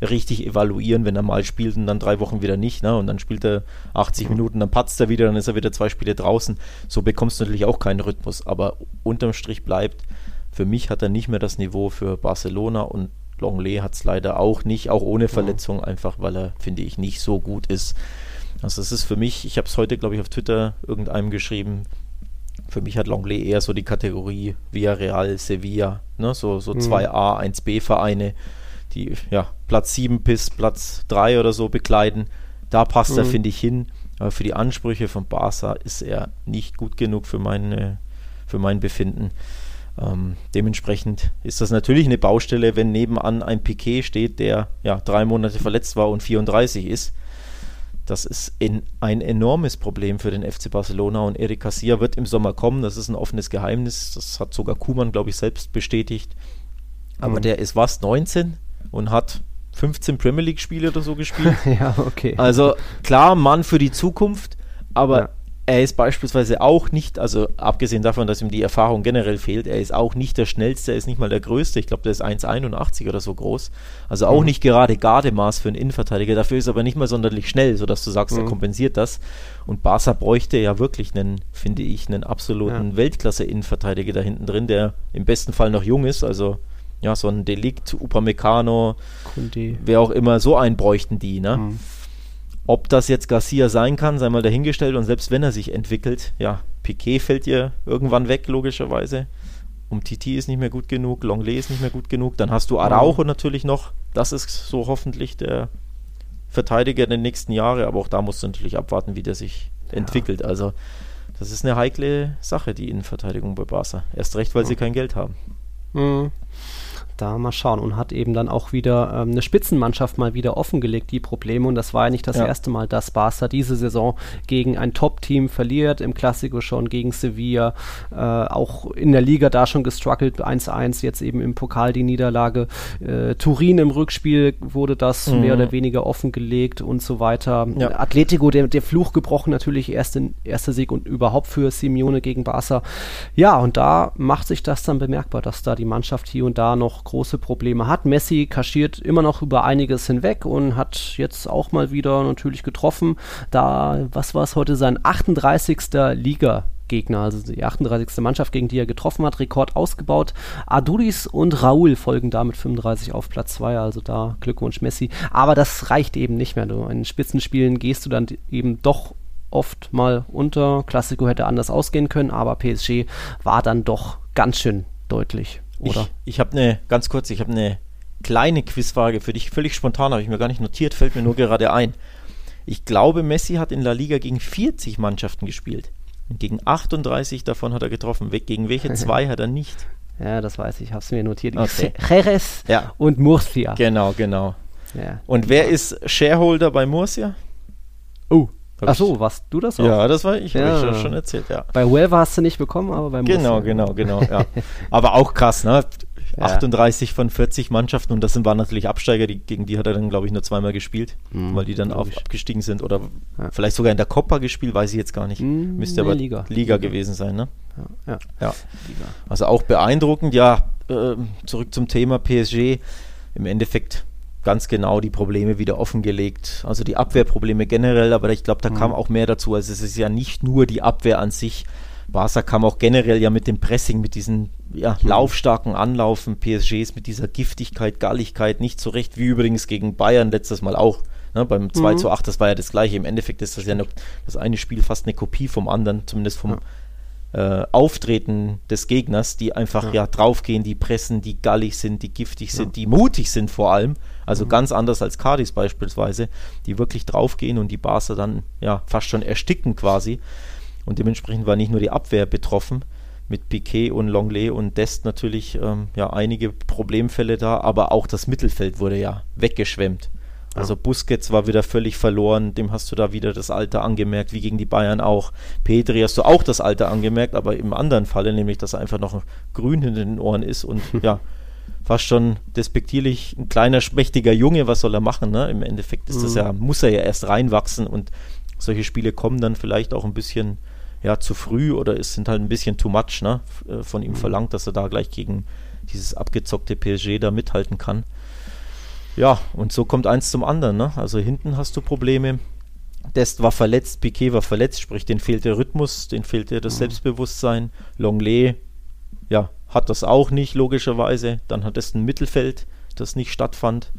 richtig evaluieren, wenn er mal spielt und dann drei Wochen wieder nicht. Ne? Und dann spielt er 80 mhm. Minuten, dann patzt er wieder, dann ist er wieder zwei Spiele draußen. So bekommst du natürlich auch keinen Rhythmus. Aber unterm Strich bleibt, für mich hat er nicht mehr das Niveau für Barcelona und Longley hat es leider auch nicht, auch ohne Verletzung, mhm. einfach weil er, finde ich, nicht so gut ist. Also es ist für mich, ich habe es heute, glaube ich, auf Twitter irgendeinem geschrieben, für mich hat Longley eher so die Kategorie Villarreal, Sevilla, ne? so, so mhm. 2A, 1B Vereine, die ja Platz 7 bis Platz 3 oder so bekleiden. Da passt mhm. er, finde ich, hin. Aber für die Ansprüche von Barca ist er nicht gut genug für, meine, für mein Befinden. Ähm, dementsprechend ist das natürlich eine Baustelle, wenn nebenan ein Piquet steht, der ja drei Monate verletzt war und 34 ist das ist in, ein enormes Problem für den FC Barcelona und Eric Garcia wird im Sommer kommen. Das ist ein offenes Geheimnis. Das hat sogar Kuman, glaube ich, selbst bestätigt. Aber mhm. der ist was, 19 und hat 15 Premier League-Spiele oder so gespielt. ja, okay. Also klar, Mann für die Zukunft, aber ja er ist beispielsweise auch nicht, also abgesehen davon, dass ihm die Erfahrung generell fehlt, er ist auch nicht der schnellste, er ist nicht mal der größte. Ich glaube, der ist 1,81 oder so groß. Also auch mhm. nicht gerade Gardemaß für einen Innenverteidiger. Dafür ist er aber nicht mal sonderlich schnell, sodass du sagst, mhm. er kompensiert das. Und Barca bräuchte ja wirklich einen, finde ich, einen absoluten ja. Weltklasse-Innenverteidiger da hinten drin, der im besten Fall noch jung ist. Also ja, so ein Delikt, Upamecano, Kunde. wer auch immer, so einen bräuchten die, ne? Mhm. Ob das jetzt Garcia sein kann, sei mal dahingestellt. Und selbst wenn er sich entwickelt, ja, Piquet fällt dir irgendwann weg, logischerweise. Um Titi ist nicht mehr gut genug, Longley ist nicht mehr gut genug. Dann hast du Araujo mhm. natürlich noch. Das ist so hoffentlich der Verteidiger der nächsten Jahre. Aber auch da musst du natürlich abwarten, wie der sich ja. entwickelt. Also, das ist eine heikle Sache, die Innenverteidigung bei Barca. Erst recht, weil mhm. sie kein Geld haben. Mhm da mal schauen und hat eben dann auch wieder ähm, eine Spitzenmannschaft mal wieder offengelegt, die Probleme. Und das war ja nicht das ja. erste Mal, dass Barca diese Saison gegen ein Top-Team verliert, im Klassiko schon gegen Sevilla, äh, auch in der Liga da schon gestruggelt, 1-1, jetzt eben im Pokal die Niederlage. Äh, Turin im Rückspiel wurde das mhm. mehr oder weniger offengelegt und so weiter. Ja. Atletico, der, der Fluch gebrochen, natürlich erste, erster Sieg und überhaupt für Simeone gegen Barca. Ja, und da macht sich das dann bemerkbar, dass da die Mannschaft hier und da noch große Probleme hat. Messi kaschiert immer noch über einiges hinweg und hat jetzt auch mal wieder natürlich getroffen. Da, was war es heute, sein 38. Liga Gegner, also die 38. Mannschaft, gegen die er getroffen hat, Rekord ausgebaut. Aduris und Raul folgen da mit 35 auf Platz 2, also da Glückwunsch Messi. Aber das reicht eben nicht mehr. Du, in Spitzenspielen gehst du dann eben doch oft mal unter. Klassiko hätte anders ausgehen können, aber PSG war dann doch ganz schön deutlich. Oder? Ich, ich habe eine, ganz kurz, ich habe eine kleine Quizfrage für dich, völlig spontan, habe ich mir gar nicht notiert, fällt mir nur gerade ein. Ich glaube, Messi hat in La Liga gegen 40 Mannschaften gespielt. Und gegen 38 davon hat er getroffen. Gegen welche zwei hat er nicht? Ja, das weiß ich, habe es mir notiert. Okay. Jerez ja. und Murcia. Genau, genau. Ja. Und wer ist Shareholder bei Murcia? Oh, Ach so, warst du das auch? Ja, das war ich, ja. habe ich schon erzählt, ja. Bei Huelva hast du nicht bekommen, aber beim Genau, Bus, genau, genau, ja. aber auch krass, ne? Ja. 38 von 40 Mannschaften und das waren natürlich Absteiger, die, gegen die hat er dann, glaube ich, nur zweimal gespielt, mhm, weil die dann auf, abgestiegen sind oder ja. vielleicht sogar in der Copa gespielt, weiß ich jetzt gar nicht. Mhm, Müsste nee, aber Liga. Liga gewesen sein, ne? Ja. ja. Also auch beeindruckend, ja, äh, zurück zum Thema PSG. Im Endeffekt ganz genau die Probleme wieder offengelegt. Also die Abwehrprobleme generell, aber ich glaube, da mhm. kam auch mehr dazu. Also es ist ja nicht nur die Abwehr an sich. Barca kam auch generell ja mit dem Pressing, mit diesen ja, mhm. laufstarken Anlaufen, PSGs mit dieser Giftigkeit, Galligkeit nicht so recht, wie übrigens gegen Bayern letztes Mal auch. Ne, beim 2 mhm. zu 8, das war ja das gleiche. Im Endeffekt ist das ja noch, das eine Spiel fast eine Kopie vom anderen, zumindest vom ja. äh, Auftreten des Gegners, die einfach ja. ja. draufgehen, die pressen, die gallig sind, die giftig sind, die mutig sind vor allem. Also mhm. ganz anders als Cardis beispielsweise, die wirklich draufgehen und die Barca dann ja fast schon ersticken quasi. Und dementsprechend war nicht nur die Abwehr betroffen, mit Piquet und Longley und Dest natürlich ähm, ja einige Problemfälle da, aber auch das Mittelfeld wurde ja weggeschwemmt. Also Busquets war wieder völlig verloren, dem hast du da wieder das Alter angemerkt, wie gegen die Bayern auch. Petri hast du auch das Alter angemerkt, aber im anderen Falle, nämlich dass er einfach noch grün hinter den Ohren ist und ja, fast schon despektierlich, ein kleiner, schmächtiger Junge, was soll er machen? Ne? Im Endeffekt ist mhm. das ja, muss er ja erst reinwachsen und solche Spiele kommen dann vielleicht auch ein bisschen ja, zu früh oder es sind halt ein bisschen too much ne, äh, von ihm mhm. verlangt, dass er da gleich gegen dieses abgezockte PSG da mithalten kann. Ja, und so kommt eins zum anderen. Ne? Also hinten hast du Probleme. Dest war verletzt, Piquet war verletzt, sprich, den fehlt der Rhythmus, den fehlt der das mhm. Selbstbewusstsein. Longley, ja, hat das auch nicht, logischerweise. Dann hat es ein Mittelfeld, das nicht stattfand.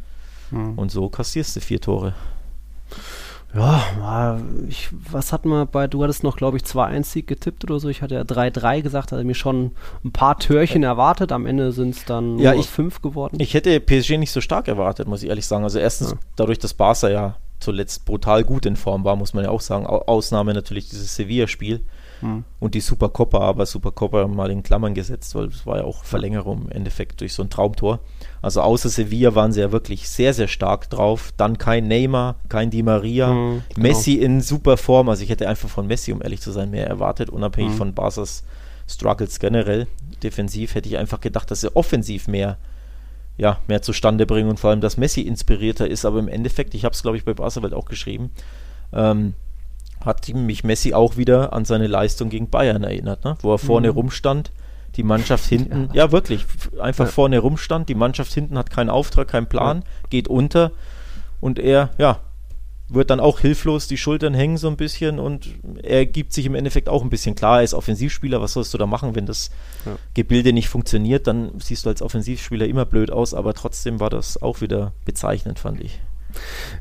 Mhm. Und so kassierst du vier Tore. Ja, ich, was hat man bei, du hattest noch, glaube ich, 2-1-Sieg getippt oder so. Ich hatte ja 3-3 gesagt, hatte mir schon ein paar Törchen erwartet. Am Ende sind es dann ja, ich, fünf geworden. Ich hätte PSG nicht so stark erwartet, muss ich ehrlich sagen. Also erstens ja. dadurch, dass Barca ja zuletzt brutal gut in Form war, muss man ja auch sagen. Ausnahme natürlich dieses Sevilla-Spiel. Hm. Und die Supercoppa, aber Supercoppa mal in Klammern gesetzt, weil es war ja auch Verlängerung im Endeffekt durch so ein Traumtor. Also außer Sevilla waren sie ja wirklich sehr, sehr stark drauf. Dann kein Neymar, kein Di Maria. Hm, genau. Messi in super Form. Also ich hätte einfach von Messi, um ehrlich zu sein, mehr erwartet, unabhängig hm. von Barca's Struggles generell. Defensiv hätte ich einfach gedacht, dass sie offensiv mehr ja, mehr zustande bringen und vor allem, dass Messi inspirierter ist, aber im Endeffekt, ich habe es glaube ich bei Barca auch geschrieben, ähm, hat mich Messi auch wieder an seine Leistung gegen Bayern erinnert, ne? wo er vorne mhm. rumstand, die Mannschaft hinten, ja, ja wirklich, einfach ja. vorne rumstand, die Mannschaft hinten hat keinen Auftrag, keinen Plan, ja. geht unter und er, ja, wird dann auch hilflos, die Schultern hängen so ein bisschen und er gibt sich im Endeffekt auch ein bisschen klar, er ist Offensivspieler, was sollst du da machen, wenn das Gebilde nicht funktioniert, dann siehst du als Offensivspieler immer blöd aus, aber trotzdem war das auch wieder bezeichnend, fand ich.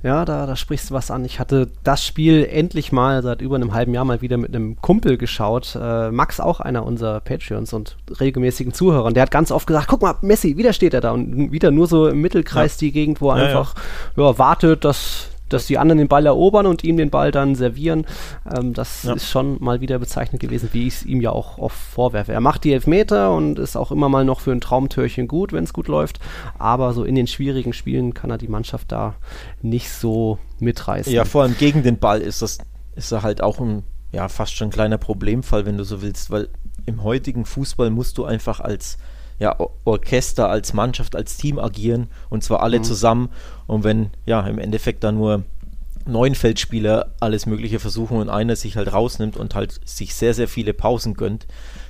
Ja, da, da sprichst du was an. Ich hatte das Spiel endlich mal seit über einem halben Jahr mal wieder mit einem Kumpel geschaut. Äh, Max, auch einer unserer Patreons und regelmäßigen Zuhörer. Und der hat ganz oft gesagt, guck mal, Messi, wieder steht er da. Und wieder nur so im Mittelkreis ja. die Gegend, wo er ja, einfach ja. wartet, dass dass die anderen den Ball erobern und ihm den Ball dann servieren. Ähm, das ja. ist schon mal wieder bezeichnet gewesen, wie ich es ihm ja auch oft vorwerfe. Er macht die Elfmeter und ist auch immer mal noch für ein Traumtörchen gut, wenn es gut läuft. Aber so in den schwierigen Spielen kann er die Mannschaft da nicht so mitreißen. Ja, vor allem gegen den Ball ist das ist er halt auch ein ja fast schon ein kleiner Problemfall, wenn du so willst, weil im heutigen Fußball musst du einfach als ja, Orchester, als Mannschaft, als Team agieren und zwar alle mhm. zusammen. Und wenn ja im Endeffekt dann nur neun Feldspieler alles Mögliche versuchen und einer sich halt rausnimmt und halt sich sehr, sehr viele Pausen gönnt,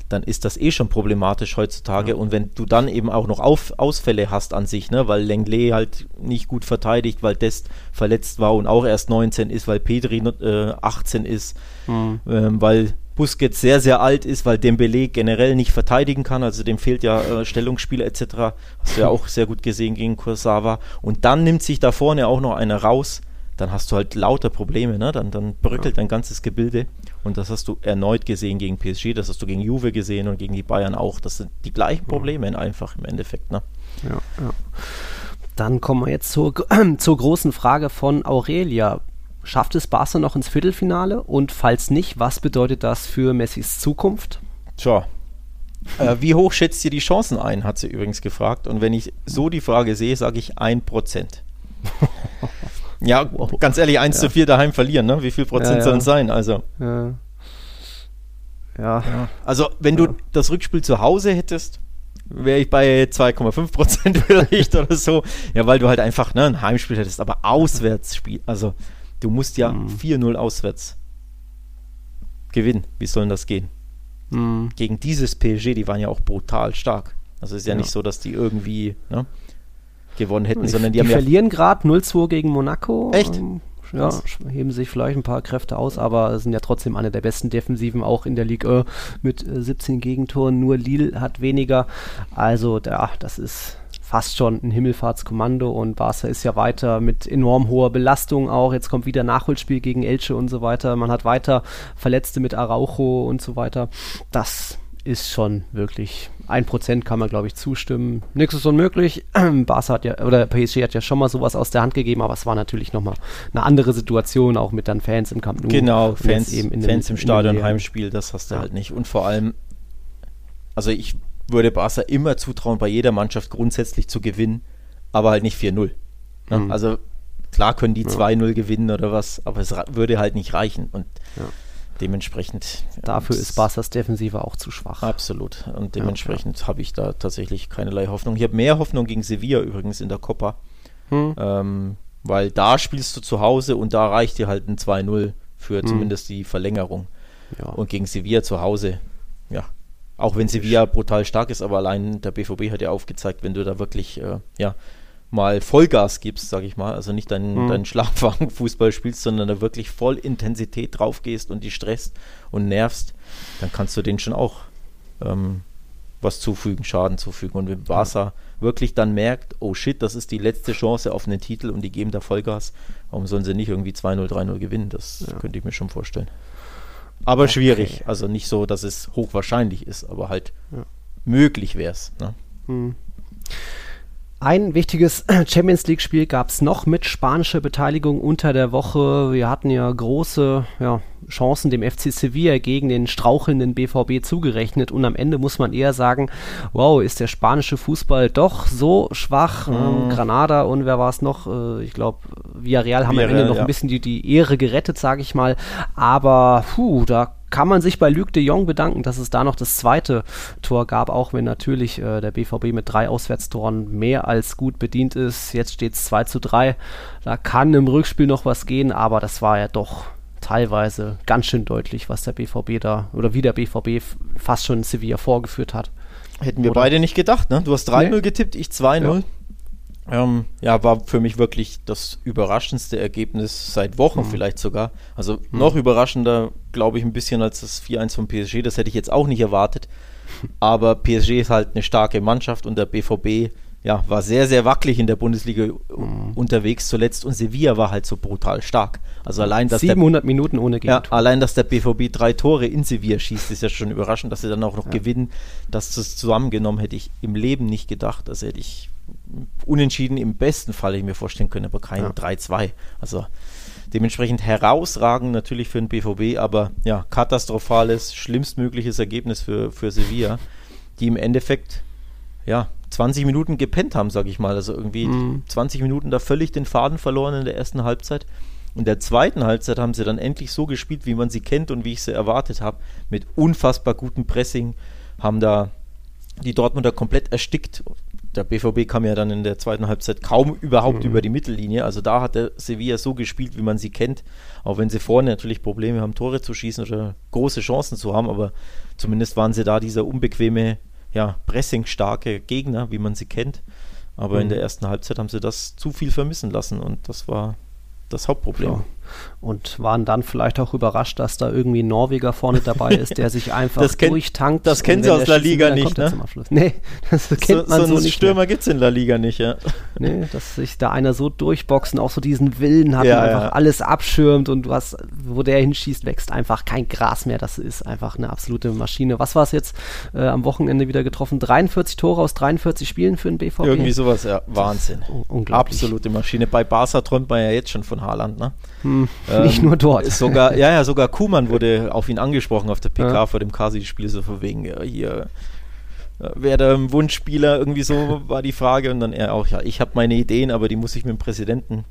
dann ist das eh schon problematisch heutzutage. Ja. Und wenn du dann eben auch noch Auf Ausfälle hast an sich, ne, weil Lenglet halt nicht gut verteidigt, weil Dest verletzt war und auch erst 19 ist, weil Pedri äh, 18 ist, mhm. ähm, weil Busquets sehr, sehr alt ist, weil Dembele generell nicht verteidigen kann, also dem fehlt ja äh, Stellungsspieler etc. Hast du ja auch sehr gut gesehen gegen Kursawa. Und dann nimmt sich da vorne auch noch einer raus, dann hast du halt lauter Probleme, ne? dann, dann bröckelt ja. dein ganzes Gebilde. Und das hast du erneut gesehen gegen PSG, das hast du gegen Juve gesehen und gegen die Bayern auch. Das sind die gleichen Probleme ja. einfach im Endeffekt. Ne? Ja, ja. Dann kommen wir jetzt zur, zur großen Frage von Aurelia. Schafft es Barca noch ins Viertelfinale? Und falls nicht, was bedeutet das für Messis Zukunft? Tja, äh, wie hoch schätzt ihr die Chancen ein, hat sie übrigens gefragt. Und wenn ich so die Frage sehe, sage ich 1%. ja, wow. ganz ehrlich, 1 ja. zu 4 daheim verlieren, ne? Wie viel Prozent ja, ja. sollen es sein? Also. Ja. ja. Also, wenn du das Rückspiel zu Hause hättest, wäre ich bei 2,5 Prozent vielleicht oder so. Ja, weil du halt einfach ne, ein Heimspiel hättest, aber Auswärtsspiel. Also, Du musst ja mhm. 4-0 auswärts gewinnen. Wie soll denn das gehen? Mhm. Gegen dieses PSG, die waren ja auch brutal stark. Also es ist ja, ja, nicht so, dass die irgendwie ne, gewonnen hätten, die, sondern die, die haben verlieren ja gerade 0-2 gegen Monaco. Echt? Ähm, ja, heben sich vielleicht ein paar Kräfte aus, aber sind ja trotzdem eine der besten Defensiven auch in der Liga mit 17 Gegentoren. Nur Lille hat weniger. Also, ja, das ist fast schon ein Himmelfahrtskommando und Barca ist ja weiter mit enorm hoher Belastung auch. Jetzt kommt wieder Nachholspiel gegen Elche und so weiter. Man hat weiter Verletzte mit Araujo und so weiter. Das ist schon wirklich ein Prozent kann man glaube ich zustimmen. Nichts ist unmöglich. Barca hat ja oder PSG hat ja schon mal sowas aus der Hand gegeben, aber es war natürlich nochmal eine andere Situation auch mit dann Fans im Camp Nou. Genau, Fans, eben Fans dem, im Stadion Heimspiel, das hast du ja. halt nicht und vor allem also ich würde Barca immer zutrauen, bei jeder Mannschaft grundsätzlich zu gewinnen, aber halt nicht 4-0. Ne? Mhm. Also klar können die ja. 2-0 gewinnen oder was, aber es würde halt nicht reichen. Und ja. dementsprechend. Dafür ist Barca's Defensive auch zu schwach. Absolut. Und dementsprechend ja, habe ich da tatsächlich keinerlei Hoffnung. Ich habe mehr Hoffnung gegen Sevilla übrigens in der Copa. Hm. Ähm, weil da spielst du zu Hause und da reicht dir halt ein 2-0 für hm. zumindest die Verlängerung. Und gegen Sevilla zu Hause, ja, auch wenn Sevilla brutal stark ist, aber allein der BVB hat ja aufgezeigt, wenn du da wirklich äh, ja, mal Vollgas gibst, sag ich mal, also nicht deinen, mhm. deinen Schlafwagen-Fußball spielst, sondern da wirklich voll Intensität drauf gehst und die stresst und nervst, dann kannst du denen schon auch ähm, was zufügen, Schaden zufügen. Und wenn Barca mhm. wirklich dann merkt, oh shit, das ist die letzte Chance auf einen Titel und die geben da Vollgas, warum sollen sie nicht irgendwie 2-0, 3-0 gewinnen? Das ja. könnte ich mir schon vorstellen. Aber okay. schwierig. Also nicht so, dass es hochwahrscheinlich ist, aber halt ja. möglich wäre es. Ne? Hm. Ein wichtiges Champions League-Spiel gab es noch mit spanischer Beteiligung unter der Woche. Wir hatten ja große ja, Chancen dem FC Sevilla gegen den strauchelnden BVB zugerechnet und am Ende muss man eher sagen, wow, ist der spanische Fußball doch so schwach. Mhm. Ähm, Granada und wer war es noch? Äh, ich glaube, Villarreal haben Villarreal, am Ende noch ja. ein bisschen die, die Ehre gerettet, sage ich mal. Aber puh, da kann man sich bei Luc de Jong bedanken, dass es da noch das zweite Tor gab, auch wenn natürlich äh, der BVB mit drei Auswärtstoren mehr als gut bedient ist. Jetzt steht es 2 zu 3. Da kann im Rückspiel noch was gehen, aber das war ja doch teilweise ganz schön deutlich, was der BVB da oder wie der BVB fast schon Sevilla vorgeführt hat. Hätten wir oder? beide nicht gedacht, ne? Du hast 3-0 nee. getippt, ich 2-0. Ja. Ähm, ja, war für mich wirklich das überraschendste Ergebnis seit Wochen mhm. vielleicht sogar. Also mhm. noch überraschender, glaube ich, ein bisschen als das 4-1 von PSG. Das hätte ich jetzt auch nicht erwartet. Aber PSG ist halt eine starke Mannschaft und der BVB ja, war sehr, sehr wackelig in der Bundesliga mhm. unterwegs zuletzt und Sevilla war halt so brutal stark. Also allein, dass 700 der, Minuten ohne Gegentor. Ja, allein, dass der BVB drei Tore in Sevilla schießt, ist ja schon überraschend, dass sie dann auch noch ja. gewinnen. Das zusammengenommen hätte ich im Leben nicht gedacht. Das hätte ich unentschieden im besten Fall ich mir vorstellen können, aber kein ja. 3-2. Also dementsprechend herausragend natürlich für den BVB, aber ja, katastrophales, schlimmstmögliches Ergebnis für, für Sevilla, die im Endeffekt ja 20 Minuten gepennt haben, sage ich mal. Also irgendwie mhm. 20 Minuten da völlig den Faden verloren in der ersten Halbzeit. In der zweiten Halbzeit haben sie dann endlich so gespielt, wie man sie kennt und wie ich sie erwartet habe, mit unfassbar gutem Pressing, haben da die Dortmunder komplett erstickt der BVB kam ja dann in der zweiten Halbzeit kaum überhaupt mhm. über die Mittellinie. Also da hat der Sevilla so gespielt, wie man sie kennt. Auch wenn sie vorne natürlich Probleme haben, Tore zu schießen oder große Chancen zu haben. Aber zumindest waren sie da dieser unbequeme, ja, pressingstarke Gegner, wie man sie kennt. Aber mhm. in der ersten Halbzeit haben sie das zu viel vermissen lassen und das war das Hauptproblem. Ja und waren dann vielleicht auch überrascht, dass da irgendwie ein Norweger vorne dabei ist, der sich einfach das kenn, durchtankt. Das kennen sie aus La Liga nicht, ne? Nee, das kennt so, man so, so nicht. Stürmer gibt es in La Liga nicht, ja. Nee, dass sich da einer so durchboxen, auch so diesen Willen hat ja, einfach ja. alles abschirmt und hast, wo der hinschießt, wächst einfach kein Gras mehr. Das ist einfach eine absolute Maschine. Was war es jetzt äh, am Wochenende wieder getroffen? 43 Tore aus 43 Spielen für den BVB? Irgendwie sowas, ja. Wahnsinn. Unglaublich. Absolute Maschine. Bei Barca träumt man ja jetzt schon von Haaland, ne? Hm, ähm, nicht nur dort. Sogar, ja, ja, sogar Kuhmann wurde auf ihn angesprochen auf der PK ja. vor dem Kasi-Spiel, so von wegen, ja, hier, äh, wer der Wunschspieler, irgendwie so war die Frage. Und dann er auch, ja, ich habe meine Ideen, aber die muss ich mit dem Präsidenten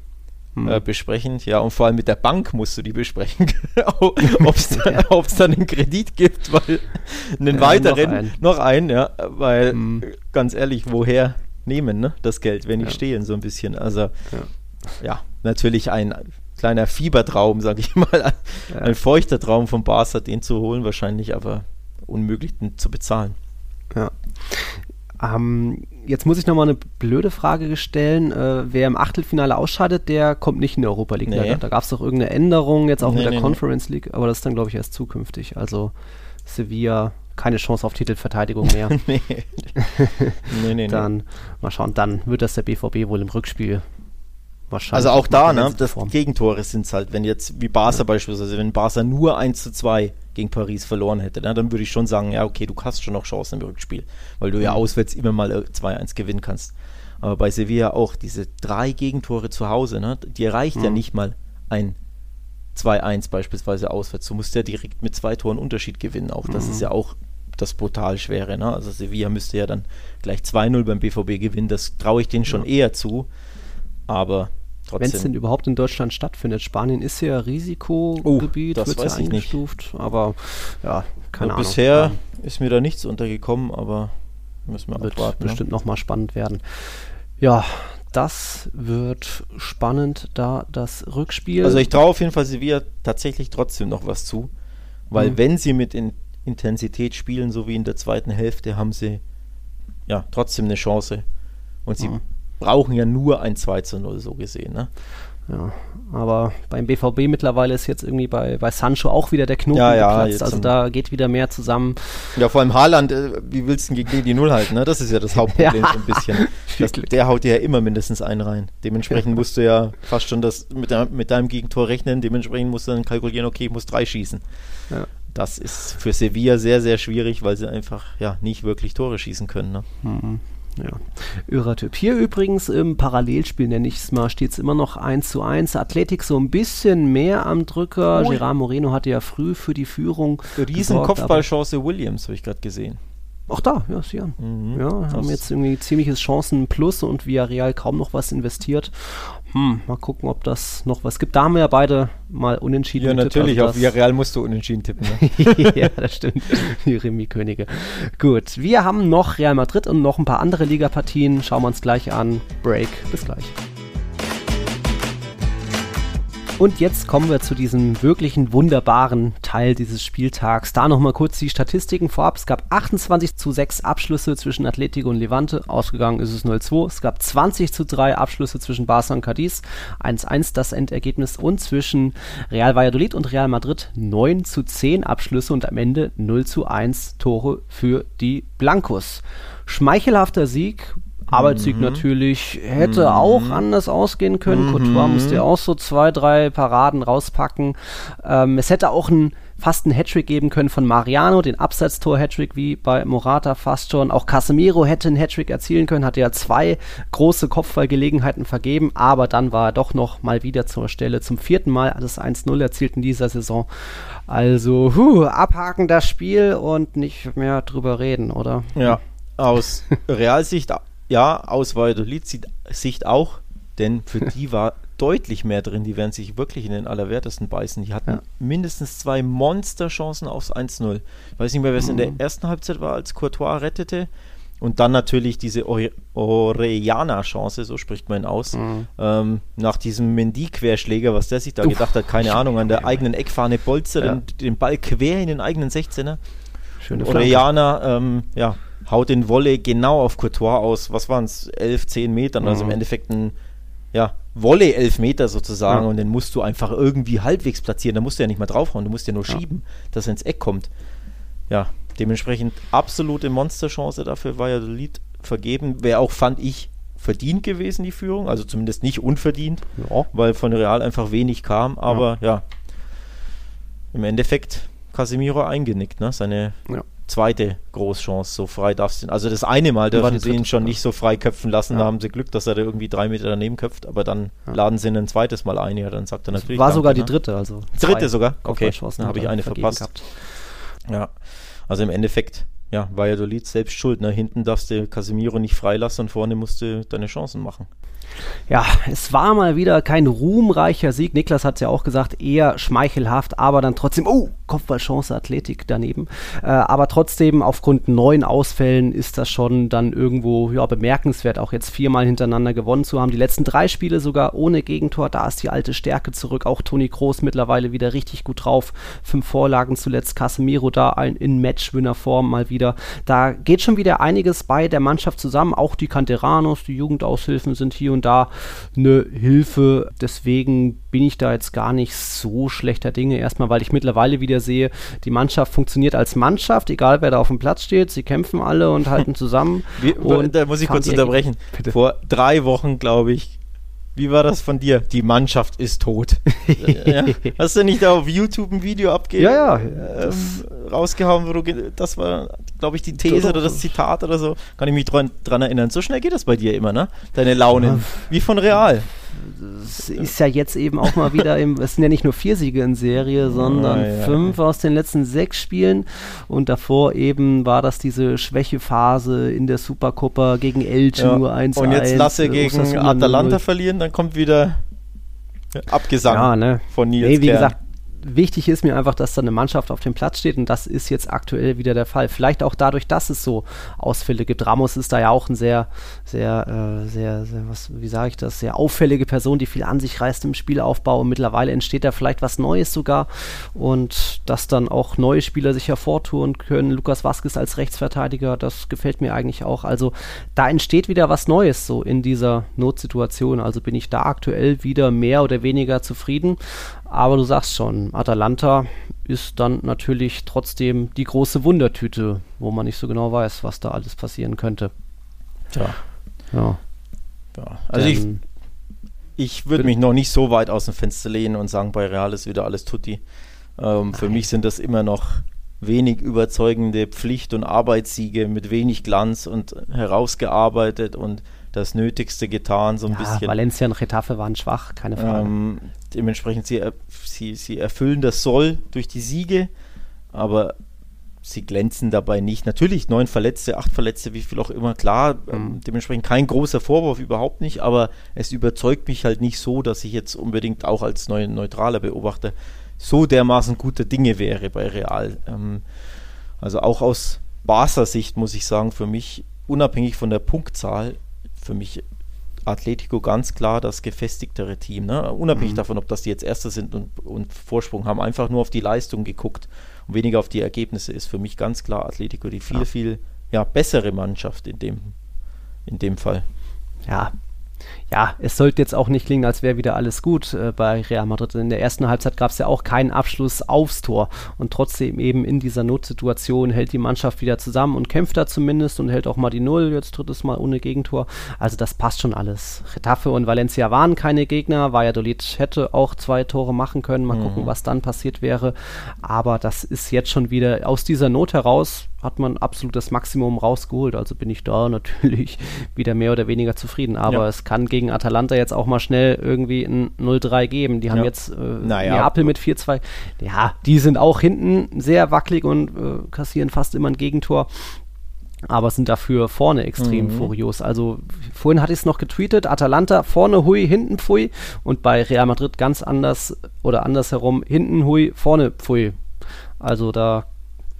hm. äh, besprechen. Ja, und vor allem mit der Bank musst du die besprechen, ob es dann, ja. dann einen Kredit gibt, weil einen ja, weiteren, noch einen, noch einen ja, weil hm. ganz ehrlich, woher nehmen ne, das Geld, wenn ich ja. stehe, so ein bisschen. Also, ja, natürlich ein kleiner Fiebertraum, sage ich mal, ein, ja. ein feuchter Traum von Barca, den zu holen, wahrscheinlich aber unmöglich zu bezahlen. Ja. Ähm, jetzt muss ich nochmal eine blöde Frage stellen. Äh, wer im Achtelfinale ausscheidet, der kommt nicht in der Europa League. Nee. Da, da gab es doch irgendeine Änderung, jetzt auch nee, mit der nee, Conference League, aber das ist dann, glaube ich, erst zukünftig. Also Sevilla keine Chance auf Titelverteidigung mehr. nee. nee, nee, Dann mal schauen, dann wird das der BVB wohl im Rückspiel wahrscheinlich. Also auch da, ne, das. Gegentore sind es halt, wenn jetzt wie Barca ja. beispielsweise, wenn Barca nur 1 zu 2 gegen Paris verloren hätte, ne, dann würde ich schon sagen, ja, okay, du hast schon noch Chancen im Rückspiel, weil du ja mhm. auswärts immer mal 2-1 gewinnen kannst. Aber bei Sevilla auch diese drei Gegentore zu Hause, ne, die reicht mhm. ja nicht mal ein 2-1 beispielsweise auswärts. Du musst ja direkt mit zwei Toren Unterschied gewinnen. Auch das mhm. ist ja auch das brutal Schwere. Ne? Also Sevilla müsste ja dann gleich 2-0 beim BVB gewinnen. Das traue ich denen schon ja. eher zu. Aber wenn es denn überhaupt in Deutschland stattfindet. Spanien ist ja Risikogebiet, oh, das wird ja eingestuft, nicht. aber ja, keine ja, Ahnung. Bisher ist mir da nichts untergekommen, aber müssen wir wird abwarten. Ne? bestimmt ne? nochmal spannend werden. Ja, das wird spannend, da das Rückspiel. Also ich traue auf jeden Fall Sevilla tatsächlich trotzdem noch was zu, weil mhm. wenn sie mit in Intensität spielen, so wie in der zweiten Hälfte, haben sie ja trotzdem eine Chance. Und sie mhm. Brauchen ja nur ein 2 zu 0, so gesehen. Ne? Ja, aber beim BVB mittlerweile ist jetzt irgendwie bei, bei Sancho auch wieder der Knoten ja, ja, geplatzt. Also da geht wieder mehr zusammen. Ja, vor allem Haaland, äh, wie willst du gegen die Null halten? Ne? Das ist ja das Hauptproblem ja, so ein bisschen. Das, der haut dir ja immer mindestens einen rein. Dementsprechend musst du ja fast schon das mit, de mit deinem Gegentor rechnen. Dementsprechend musst du dann kalkulieren, okay, ich muss drei schießen. Das ist für Sevilla sehr, sehr schwierig, weil sie einfach ja nicht wirklich Tore schießen können. Ne? Mhm. Ja. Öratyp. Hier übrigens im Parallelspiel, nenne ich es mal, steht es immer noch 1 zu 1. Athletik so ein bisschen mehr am Drücker. Ui. Gerard Moreno hatte ja früh für die Führung. Riesen Kopfballchance Williams, habe ich gerade gesehen. Auch da, ja, sie haben. Mhm, ja, haben jetzt irgendwie ziemliches Chancen plus und Villarreal kaum noch was investiert. Hm, mal gucken, ob das noch was gibt. Da haben wir ja beide mal unentschieden. Ja, natürlich, also auf Villarreal musst du unentschieden tippen. Ne? ja, das stimmt. Die Remi-Könige. Gut, wir haben noch Real Madrid und noch ein paar andere Ligapartien. Schauen wir uns gleich an. Break, bis gleich. Und jetzt kommen wir zu diesem wirklichen wunderbaren Teil dieses Spieltags. Da nochmal kurz die Statistiken vorab. Es gab 28 zu 6 Abschlüsse zwischen Atletico und Levante. Ausgegangen ist es 0-2. Es gab 20 zu 3 Abschlüsse zwischen Barca und Cadiz. 1-1 das Endergebnis. Und zwischen Real Valladolid und Real Madrid 9 zu 10 Abschlüsse und am Ende 0 zu 1 Tore für die Blancos. Schmeichelhafter Sieg, Arbeitssieg mhm. natürlich hätte mhm. auch anders ausgehen können. Mhm. Courtois musste ja auch so zwei, drei Paraden rauspacken. Ähm, es hätte auch ein, fast einen Hattrick geben können von Mariano, den Abseitstor-Hattrick wie bei Morata fast schon. Auch Casemiro hätte einen Hattrick erzielen können, hatte ja zwei große Kopfballgelegenheiten vergeben, aber dann war er doch noch mal wieder zur Stelle. Zum vierten Mal das 1-0 erzielt in dieser Saison. Also, huh, abhaken das Spiel und nicht mehr drüber reden, oder? Ja, aus Realsicht ja, aus Valladolid-Sicht auch, denn für die war deutlich mehr drin. Die werden sich wirklich in den Allerwertesten beißen. Die hatten ja. mindestens zwei Monsterchancen aufs 1-0. Ich weiß nicht mehr, wer es mhm. in der mhm. ersten Halbzeit war, als Courtois rettete. Und dann natürlich diese Orellana-Chance, so spricht man ihn aus, mhm. ähm, nach diesem Mendy-Querschläger, was der sich da Uff, gedacht hat, keine Ahnung, an der eigenen Eckfahne bolzert ja. den Ball quer in den eigenen 16er. Schöne Orellana, ähm, ja, haut den Wolle genau auf Courtois aus, was waren es, 11, 10 Metern, also mhm. im Endeffekt ein ja, Wolle 11 Meter sozusagen ja. und den musst du einfach irgendwie halbwegs platzieren, da musst du ja nicht mal draufhauen, du musst ja nur ja. schieben, dass er ins Eck kommt. Ja, dementsprechend absolute Monsterchance dafür war ja der Lied vergeben, wäre auch, fand ich, verdient gewesen, die Führung, also zumindest nicht unverdient, ja. weil von Real einfach wenig kam, aber ja, im Endeffekt Casemiro eingenickt, ne? Seine ja zweite Großchance, so frei darfst du. Also das eine Mal dürfen sie ihn schon nicht so frei köpfen lassen, ja. da haben sie Glück, dass er da irgendwie drei Meter daneben köpft, aber dann ja. laden sie ihn ein zweites Mal ein, ja, dann sagt er natürlich. War sogar die ne? dritte, also. Dritte sogar? Okay, dann habe ich eine verpasst. Gehabt. Ja, also im Endeffekt, ja, Valladolid selbst schuld. Ne? Hinten darfst du Casemiro nicht freilassen und vorne musst du deine Chancen machen. Ja, es war mal wieder kein ruhmreicher Sieg. Niklas hat es ja auch gesagt, eher schmeichelhaft, aber dann trotzdem, oh, Kopfballchance, Athletik daneben. Äh, aber trotzdem, aufgrund neun Ausfällen ist das schon dann irgendwo ja, bemerkenswert, auch jetzt viermal hintereinander gewonnen zu haben. Die letzten drei Spiele sogar ohne Gegentor, da ist die alte Stärke zurück. Auch Toni Kroos mittlerweile wieder richtig gut drauf. Fünf Vorlagen zuletzt, Casemiro da in Matchwinnerform mal wieder wieder. Da geht schon wieder einiges bei der Mannschaft zusammen. Auch die Canteranos, die Jugendaushilfen sind hier und da eine Hilfe. Deswegen bin ich da jetzt gar nicht so schlechter Dinge. Erstmal, weil ich mittlerweile wieder sehe, die Mannschaft funktioniert als Mannschaft, egal wer da auf dem Platz steht. Sie kämpfen alle und halten zusammen. Wie, und da muss ich kurz unterbrechen. Bitte. Vor drei Wochen, glaube ich, wie war das von dir? Die Mannschaft ist tot. ja. Hast du nicht da auf YouTube ein Video abgegeben? Ja, ja. Ähm, rausgehauen, wo du, das war, glaube ich, die These oder das Zitat oder so. Kann ich mich dran, dran erinnern. So schnell geht das bei dir immer, ne? Deine Launen. Wie von Real es ist ja jetzt eben auch mal wieder im, es sind ja nicht nur vier Siege in Serie, sondern oh, ja, fünf ja. aus den letzten sechs Spielen und davor eben war das diese Schwächephase in der Supercoppa gegen Elche ja. nur 1 Und jetzt lasse gegen Atalanta verlieren, dann kommt wieder Abgesang ne? von Nils nee, wie Kern. gesagt, wichtig ist mir einfach, dass da eine Mannschaft auf dem Platz steht und das ist jetzt aktuell wieder der Fall. Vielleicht auch dadurch, dass es so Ausfälle gibt. Ramos ist da ja auch ein sehr, sehr, äh, sehr, sehr, was, wie sage ich das, sehr auffällige Person, die viel an sich reißt im Spielaufbau und mittlerweile entsteht da vielleicht was Neues sogar und dass dann auch neue Spieler sich hervortun können. Lukas Vasquez als Rechtsverteidiger, das gefällt mir eigentlich auch. Also da entsteht wieder was Neues so in dieser Notsituation. Also bin ich da aktuell wieder mehr oder weniger zufrieden. Aber du sagst schon, Atalanta ist dann natürlich trotzdem die große Wundertüte, wo man nicht so genau weiß, was da alles passieren könnte. Tja. Ja. ja. Also ich, ich würde mich noch nicht so weit aus dem Fenster lehnen und sagen, bei Real ist wieder alles tutti. Ähm, für mich sind das immer noch wenig überzeugende Pflicht- und Arbeitssiege mit wenig Glanz und herausgearbeitet und das Nötigste getan, so ein ja, bisschen. Valencia und Getafe waren schwach, keine Frage. Ähm, dementsprechend, sie, sie, sie erfüllen das Soll durch die Siege, aber sie glänzen dabei nicht. Natürlich neun Verletzte, acht Verletzte, wie viel auch immer, klar, ähm, mhm. dementsprechend kein großer Vorwurf, überhaupt nicht, aber es überzeugt mich halt nicht so, dass ich jetzt unbedingt auch als neu, neutraler Beobachter so dermaßen guter Dinge wäre bei Real. Ähm, also auch aus Barca Sicht muss ich sagen, für mich unabhängig von der Punktzahl für mich Atletico ganz klar das gefestigtere Team. Ne? Unabhängig mhm. davon, ob das die jetzt Erste sind und, und, Vorsprung haben, einfach nur auf die Leistung geguckt und weniger auf die Ergebnisse ist für mich ganz klar Atletico die viel, ja. viel ja, bessere Mannschaft in dem, in dem Fall. Ja, ja, es sollte jetzt auch nicht klingen, als wäre wieder alles gut äh, bei Real Madrid. In der ersten Halbzeit gab es ja auch keinen Abschluss aufs Tor. Und trotzdem eben in dieser Notsituation hält die Mannschaft wieder zusammen und kämpft da zumindest und hält auch mal die Null, jetzt drittes Mal ohne Gegentor. Also das passt schon alles. Retafe und Valencia waren keine Gegner. Valladolid hätte auch zwei Tore machen können. Mal mhm. gucken, was dann passiert wäre. Aber das ist jetzt schon wieder aus dieser Not heraus hat man absolut das Maximum rausgeholt. Also bin ich da natürlich wieder mehr oder weniger zufrieden. Aber ja. es kann gegen Atalanta jetzt auch mal schnell irgendwie ein 0-3 geben. Die haben ja. jetzt äh, naja. Neapel mit 4-2. Ja, die sind auch hinten sehr wackelig und äh, kassieren fast immer ein Gegentor aber sind dafür vorne extrem mhm. furios. Also vorhin hatte ich es noch getweetet, Atalanta vorne hui, hinten pfui und bei Real Madrid ganz anders oder andersherum, hinten hui, vorne pfui. Also da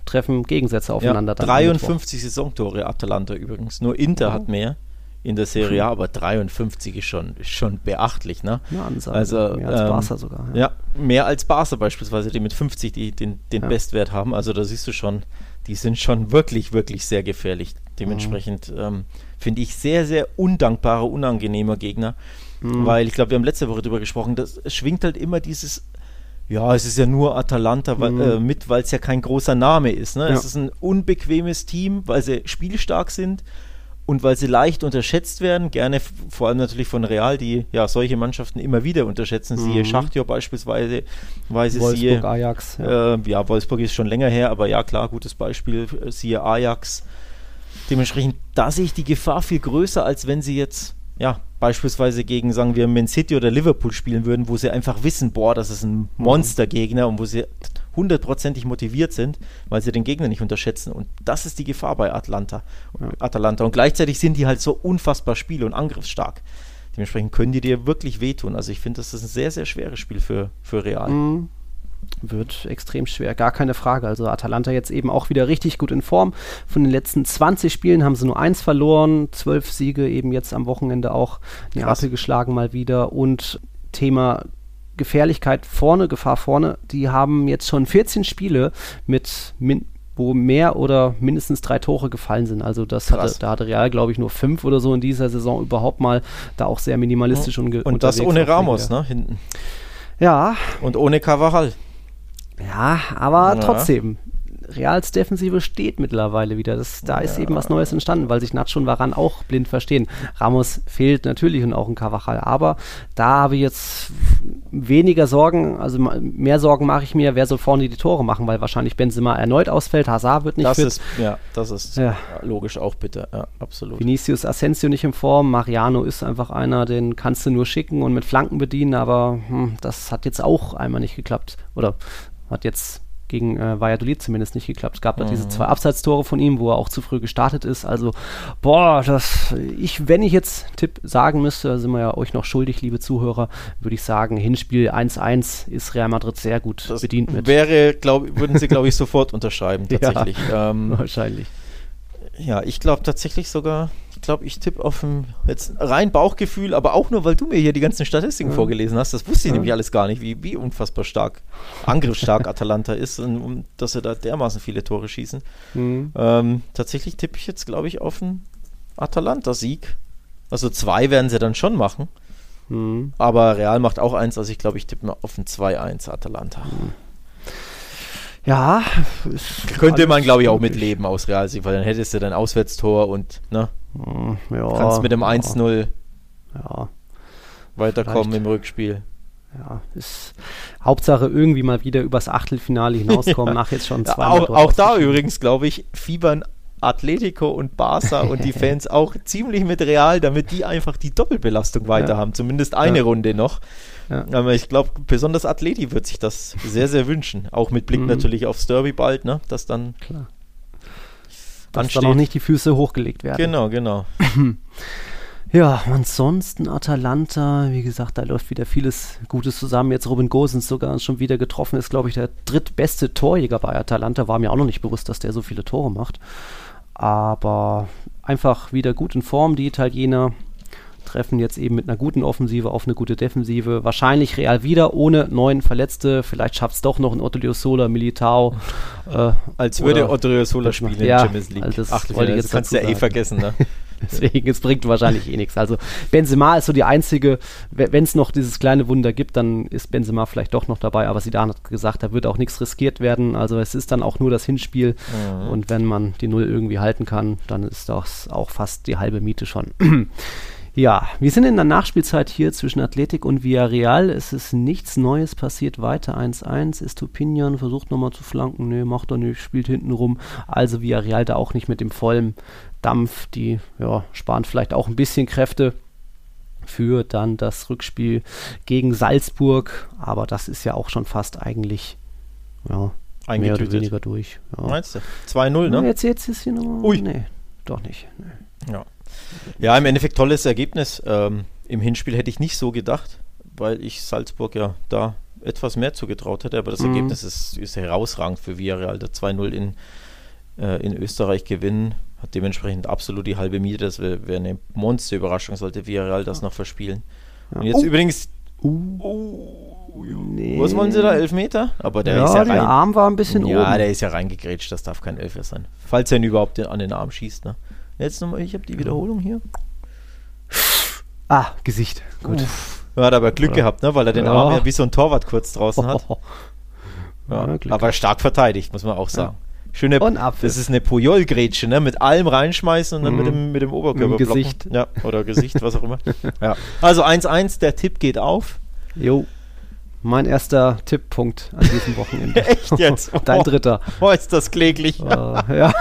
treffen Gegensätze aufeinander. Ja, 53 Saisontore Atalanta übrigens. Nur Inter mhm. hat mehr in der Serie A, aber 53 ist schon, ist schon beachtlich. Ne? Ja, also, mehr als ähm, Barca sogar. Ja. ja. mehr als Barca beispielsweise, die mit 50 die, den, den ja. Bestwert haben. Also da siehst du schon, die sind schon wirklich, wirklich sehr gefährlich. Dementsprechend mhm. ähm, finde ich sehr, sehr undankbare, unangenehmer Gegner. Mhm. Weil ich glaube, wir haben letzte Woche darüber gesprochen, dass es schwingt halt immer dieses ja, es ist ja nur Atalanta mhm. äh, mit, weil es ja kein großer Name ist. Ne? Ja. Es ist ein unbequemes Team, weil sie spielstark sind und weil sie leicht unterschätzt werden. Gerne vor allem natürlich von Real, die ja solche Mannschaften immer wieder unterschätzen. Mhm. Siehe Schachtjo beispielsweise. Wolfsburg, siehe, Ajax. Ja. Äh, ja, Wolfsburg ist schon länger her, aber ja, klar, gutes Beispiel. Siehe Ajax. Dementsprechend, da sehe ich die Gefahr viel größer, als wenn sie jetzt ja, beispielsweise gegen, sagen wir, Man City oder Liverpool spielen würden, wo sie einfach wissen, boah, das ist ein mhm. Monstergegner und wo sie hundertprozentig motiviert sind, weil sie den Gegner nicht unterschätzen. Und das ist die Gefahr bei Atlanta. Ja. Atalanta. Und gleichzeitig sind die halt so unfassbar spiel- und angriffsstark. Dementsprechend können die dir wirklich wehtun. Also ich finde, das ist ein sehr, sehr schweres Spiel für, für Real. Mhm wird extrem schwer, gar keine Frage. Also Atalanta jetzt eben auch wieder richtig gut in Form. Von den letzten 20 Spielen haben sie nur eins verloren, zwölf Siege eben jetzt am Wochenende auch Neapel geschlagen mal wieder und Thema Gefährlichkeit vorne, Gefahr vorne, die haben jetzt schon 14 Spiele mit min wo mehr oder mindestens drei Tore gefallen sind. Also das hatte, da hatte Real, glaube ich, nur fünf oder so in dieser Saison überhaupt mal da auch sehr minimalistisch und Und das ohne Ramos, ne, hinten. Ja. Und ohne Cavaral. Ja, aber ja. trotzdem, Reals Defensive steht mittlerweile wieder. Das, da ist eben was Neues entstanden, weil sich Nacho und Varan auch blind verstehen. Ramos fehlt natürlich und auch ein Cavachal, aber da habe ich jetzt weniger Sorgen, also mehr Sorgen mache ich mir, wer soll vorne die Tore machen, weil wahrscheinlich Benzema erneut ausfällt, Hazard wird nicht das fit. Ist, ja, das ist ja. logisch auch bitte, ja, absolut. Vinicius Asensio nicht in Form, Mariano ist einfach einer, den kannst du nur schicken und mit Flanken bedienen, aber hm, das hat jetzt auch einmal nicht geklappt oder hat jetzt gegen äh, Valladolid zumindest nicht geklappt. Es gab da mhm. diese zwei Abseitstore von ihm, wo er auch zu früh gestartet ist. Also, boah, das, ich, wenn ich jetzt Tipp sagen müsste, sind wir ja euch noch schuldig, liebe Zuhörer, würde ich sagen, Hinspiel 1-1 ist Real Madrid sehr gut das bedient mit. Wäre, glaub, würden sie, glaube ich, sofort unterschreiben, tatsächlich. Ja, ähm, wahrscheinlich. Ja, ich glaube tatsächlich sogar glaube, ich tippe auf ein jetzt rein Bauchgefühl, aber auch nur, weil du mir hier die ganzen Statistiken ja. vorgelesen hast. Das wusste ich ja. nämlich alles gar nicht, wie, wie unfassbar stark, angriffsstark Atalanta ist und, und dass sie da dermaßen viele Tore schießen. Mhm. Ähm, tatsächlich tippe ich jetzt, glaube ich, auf einen Atalanta-Sieg. Also zwei werden sie dann schon machen. Mhm. Aber Real macht auch eins, also ich glaube, ich tippe mal auf ein 2-1 Atalanta. Mhm. Ja, könnte man glaube ich auch mitleben aus Real, weil dann hättest du dein Auswärtstor und ne, ja, kannst mit dem 1-0 ja. weiterkommen Vielleicht. im Rückspiel. Ja, ist Hauptsache irgendwie mal wieder übers Achtelfinale hinauskommen, nach jetzt schon zwei Auch, auch da übrigens, glaube ich, fiebern Atletico und Barca und die Fans auch ziemlich mit Real, damit die einfach die Doppelbelastung weiter ja. haben. Zumindest eine ja. Runde noch. Ja. Aber ich glaube, besonders Atleti wird sich das sehr, sehr wünschen. Auch mit Blick mhm. natürlich aufs Derby bald, ne? Dass dann. Klar. Dass dann auch nicht die Füße hochgelegt werden. Genau, genau. Ja, ansonsten Atalanta, wie gesagt, da läuft wieder vieles Gutes zusammen. Jetzt Robin Gosens sogar schon wieder getroffen, ist, glaube ich, der drittbeste Torjäger bei Atalanta. War mir auch noch nicht bewusst, dass der so viele Tore macht. Aber einfach wieder gut in Form, die Italiener treffen jetzt eben mit einer guten Offensive auf eine gute Defensive. Wahrscheinlich Real wieder ohne neun Verletzte. Vielleicht schafft es doch noch ein Odriozola, Militao. Äh, Als würde Odriozola spielen in ja, Champions League. Also das Ach, wollte ich jetzt kannst du ja eh vergessen, ne? Deswegen, es bringt wahrscheinlich eh nichts. Also Benzema ist so die einzige, wenn es noch dieses kleine Wunder gibt, dann ist Benzema vielleicht doch noch dabei, aber Sidan hat gesagt, da wird auch nichts riskiert werden. Also es ist dann auch nur das Hinspiel mhm. und wenn man die Null irgendwie halten kann, dann ist das auch fast die halbe Miete schon. Ja, wir sind in der Nachspielzeit hier zwischen Athletik und Villarreal. Es ist nichts Neues passiert. Weiter 1-1. Estupinian versucht nochmal zu flanken. Nee, macht er nicht, spielt hinten rum. Also Villarreal da auch nicht mit dem vollen Dampf. Die ja, sparen vielleicht auch ein bisschen Kräfte für dann das Rückspiel gegen Salzburg. Aber das ist ja auch schon fast eigentlich ja, mehr oder weniger durch. Ja. Meinst du? 2-0, ne? Jetzt, jetzt ist hier nochmal. Ui. Nee, doch nicht. Nee. Ja. Ja, im Endeffekt tolles Ergebnis. Ähm, Im Hinspiel hätte ich nicht so gedacht, weil ich Salzburg ja da etwas mehr zugetraut hätte, aber das mhm. Ergebnis ist, ist herausragend für Villarreal. Der 2-0 in, äh, in Österreich gewinnen hat dementsprechend absolut die halbe Miete. Das wäre wär eine Monsterüberraschung, sollte Villarreal das noch verspielen. Ja. Und jetzt oh. übrigens. Uh. Oh, nee. Was wollen sie da? Elfmeter? Aber der ja, ist ja der rein, Arm war ein bisschen ja, oben. Ja, der ist ja reingegrätscht, das darf kein Elfer sein. Falls er ihn überhaupt an den Arm schießt, ne? Jetzt nochmal, ich habe die Wiederholung hier. Ah, Gesicht. Gut. Uff. Er hat aber Glück ja. gehabt, ne? weil er den ja. Arm ja wie so ein Torwart kurz draußen hat. Ja, aber stark verteidigt, muss man auch sagen. Schöne, das ist eine Puyol-Grätsche, ne? Mit allem reinschmeißen und dann mhm. mit, dem, mit dem Oberkörper mit dem Gesicht. Ja, oder Gesicht, was auch immer. ja. Also 1-1, der Tipp geht auf. Jo. Mein erster Tipppunkt an diesem Wochenende. Echt jetzt? Dein dritter. Oh, ist das kläglich. Uh, ja.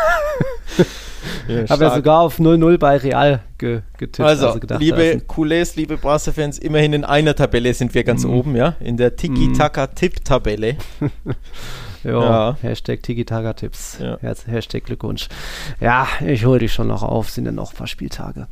Ja, habe ja sogar auf 0-0 bei Real ge getippt. Also, also gedacht, liebe Coulés, liebe Barca-Fans, immerhin in einer Tabelle sind wir ganz mm. oben, ja? In der Tiki-Taka-Tipp-Tabelle. ja, Hashtag Tiki-Taka-Tipps. Ja. Hashtag Glückwunsch. Ja, ich hole dich schon noch auf, sind ja noch ein paar Spieltage.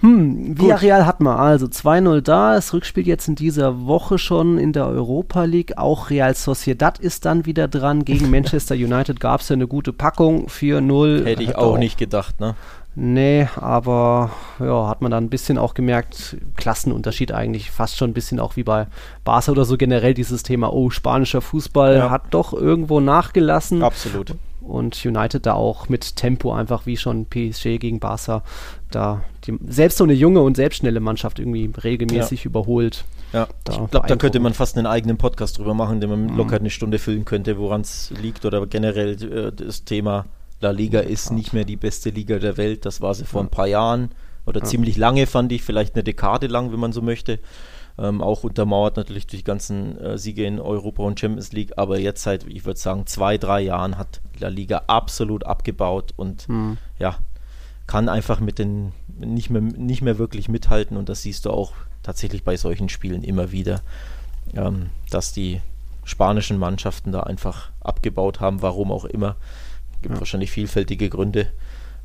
Hm, Villarreal hat man also 2-0 da. Das Rückspiel jetzt in dieser Woche schon in der Europa League. Auch Real Sociedad ist dann wieder dran. Gegen Manchester United gab es ja eine gute Packung. 4-0. Hätte ich auch, auch nicht gedacht, ne? Nee, aber ja, hat man dann ein bisschen auch gemerkt, Klassenunterschied eigentlich, fast schon ein bisschen auch wie bei Barca oder so generell dieses Thema, oh, spanischer Fußball ja. hat doch irgendwo nachgelassen. Absolut. und United da auch mit Tempo einfach wie schon PSG gegen Barca da die, selbst so eine junge und selbstschnelle Mannschaft irgendwie regelmäßig ja. überholt. Ja, da ich glaube, da könnte man fast einen eigenen Podcast drüber machen, den man mhm. locker eine Stunde füllen könnte, woran es liegt oder generell äh, das Thema La Liga ist nicht mehr die beste Liga der Welt. Das war sie vor ein paar Jahren oder ja. ziemlich lange, fand ich, vielleicht eine Dekade lang, wenn man so möchte. Ähm, auch untermauert natürlich durch die ganzen äh, Siege in Europa und Champions League, aber jetzt seit, ich würde sagen, zwei, drei Jahren hat La Liga absolut abgebaut und mhm. ja, kann einfach mit den nicht mehr, nicht mehr wirklich mithalten und das siehst du auch tatsächlich bei solchen Spielen immer wieder, ähm, dass die spanischen Mannschaften da einfach abgebaut haben, warum auch immer. Gibt ja. wahrscheinlich vielfältige Gründe.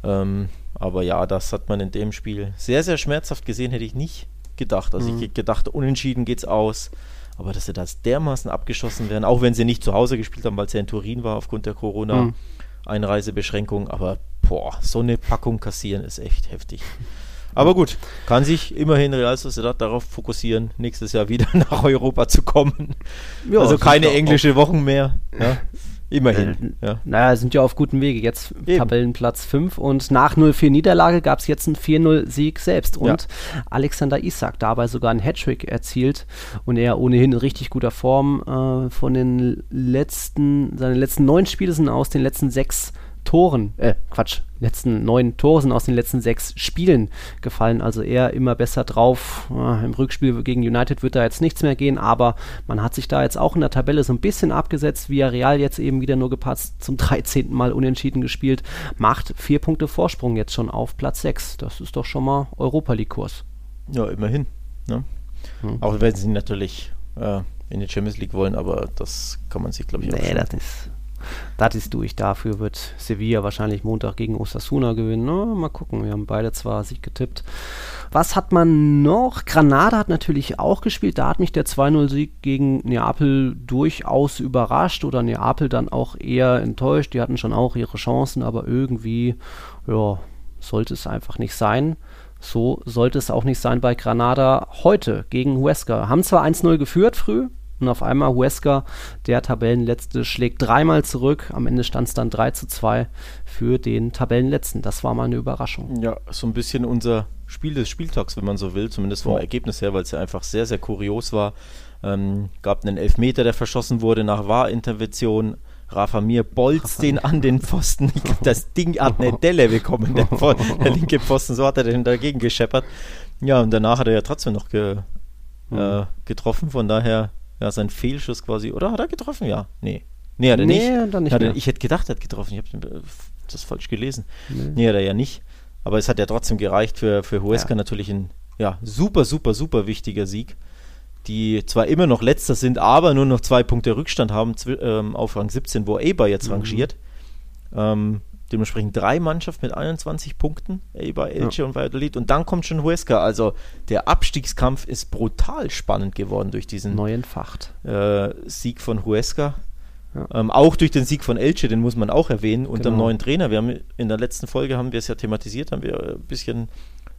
Ähm, aber ja, das hat man in dem Spiel sehr, sehr schmerzhaft gesehen, hätte ich nicht gedacht. Also mhm. ich gedacht, unentschieden geht's aus. Aber dass sie das dermaßen abgeschossen werden, auch wenn sie nicht zu Hause gespielt haben, weil es ja in Turin war aufgrund der Corona-Einreisebeschränkung. Aber boah, so eine Packung kassieren ist echt heftig. Aber gut, kann sich immerhin Real Sociedad darauf fokussieren, nächstes Jahr wieder nach Europa zu kommen. Ja, also keine englische Wochen mehr. Ja. Immerhin. Äh, ja. Naja, sind ja auf gutem Wege. Jetzt Eben. Tabellenplatz 5 und nach 0-4 Niederlage gab es jetzt einen 4-0-Sieg selbst. Und ja. Alexander Isak dabei sogar einen Hattrick erzielt und er ohnehin in richtig guter Form äh, von den letzten, seine letzten neun Spiele sind aus den letzten sechs Toren, äh, Quatsch, letzten neun Tore sind aus den letzten sechs Spielen gefallen. Also er immer besser drauf. Äh, Im Rückspiel gegen United wird da jetzt nichts mehr gehen, aber man hat sich da jetzt auch in der Tabelle so ein bisschen abgesetzt. Via Real jetzt eben wieder nur gepasst, zum 13. Mal unentschieden gespielt, macht vier Punkte Vorsprung jetzt schon auf Platz 6. Das ist doch schon mal Europa League-Kurs. Ja, immerhin. Ne? Hm. Auch wenn sie natürlich äh, in die Champions League wollen, aber das kann man sich, glaube ich, auch Nee, das ist das ist durch. Dafür wird Sevilla wahrscheinlich Montag gegen Osasuna gewinnen. Na, mal gucken. Wir haben beide zwar Sieg getippt. Was hat man noch? Granada hat natürlich auch gespielt. Da hat mich der 2-0-Sieg gegen Neapel durchaus überrascht oder Neapel dann auch eher enttäuscht. Die hatten schon auch ihre Chancen, aber irgendwie, ja, sollte es einfach nicht sein. So sollte es auch nicht sein bei Granada heute gegen Huesca. Haben zwar 1-0 geführt früh, und auf einmal Huesca, der Tabellenletzte, schlägt dreimal zurück. Am Ende stand es dann 3 zu 2 für den Tabellenletzten. Das war mal eine Überraschung. Ja, so ein bisschen unser Spiel des Spieltags, wenn man so will, zumindest vom oh. Ergebnis her, weil es ja einfach sehr, sehr kurios war. Ähm, gab einen Elfmeter, der verschossen wurde nach Wahrintervention. Rafa Mir bolzt den an den Pfosten. Ich glaube, das Ding hat eine Delle bekommen, der, der, linke Pfosten. So hat er den dagegen gescheppert. Ja, und danach hat er ja trotzdem noch ge, äh, getroffen. Von daher ja, sein Fehlschuss quasi. Oder hat er getroffen? Ja. Nee. Nee, hat er nee, nicht. Dann nicht er, ich hätte gedacht, er hat getroffen. Ich habe das falsch gelesen. Nee. nee, hat er ja nicht. Aber es hat ja trotzdem gereicht für, für Huesca ja. natürlich ein ja, super, super, super wichtiger Sieg. Die zwar immer noch letzter sind, aber nur noch zwei Punkte Rückstand haben ähm, auf Rang 17, wo Eber jetzt mhm. rangiert. Ähm, Dementsprechend drei Mannschaften mit 21 Punkten, Eibar, Elche ja. und Valladolid. Und dann kommt schon Huesca. Also der Abstiegskampf ist brutal spannend geworden durch diesen neuen Facht. Äh, Sieg von Huesca. Ja. Ähm, auch durch den Sieg von Elche, den muss man auch erwähnen, unter dem genau. neuen Trainer. Wir haben in der letzten Folge haben wir es ja thematisiert, haben wir ein bisschen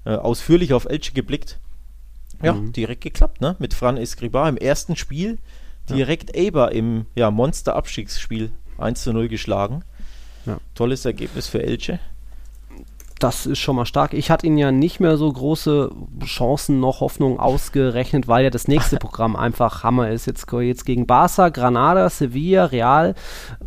äh, ausführlich auf Elche geblickt. Ja, mhm. direkt geklappt, ne? Mit Fran Escribar im ersten Spiel direkt ja. Eber im ja, Monster-Abstiegsspiel 1 zu 0 geschlagen. Ja. Tolles Ergebnis für Elche. Das ist schon mal stark. Ich hatte ihn ja nicht mehr so große Chancen noch Hoffnung ausgerechnet, weil ja das nächste Programm einfach Hammer ist. Jetzt, jetzt gegen Barca, Granada, Sevilla, Real,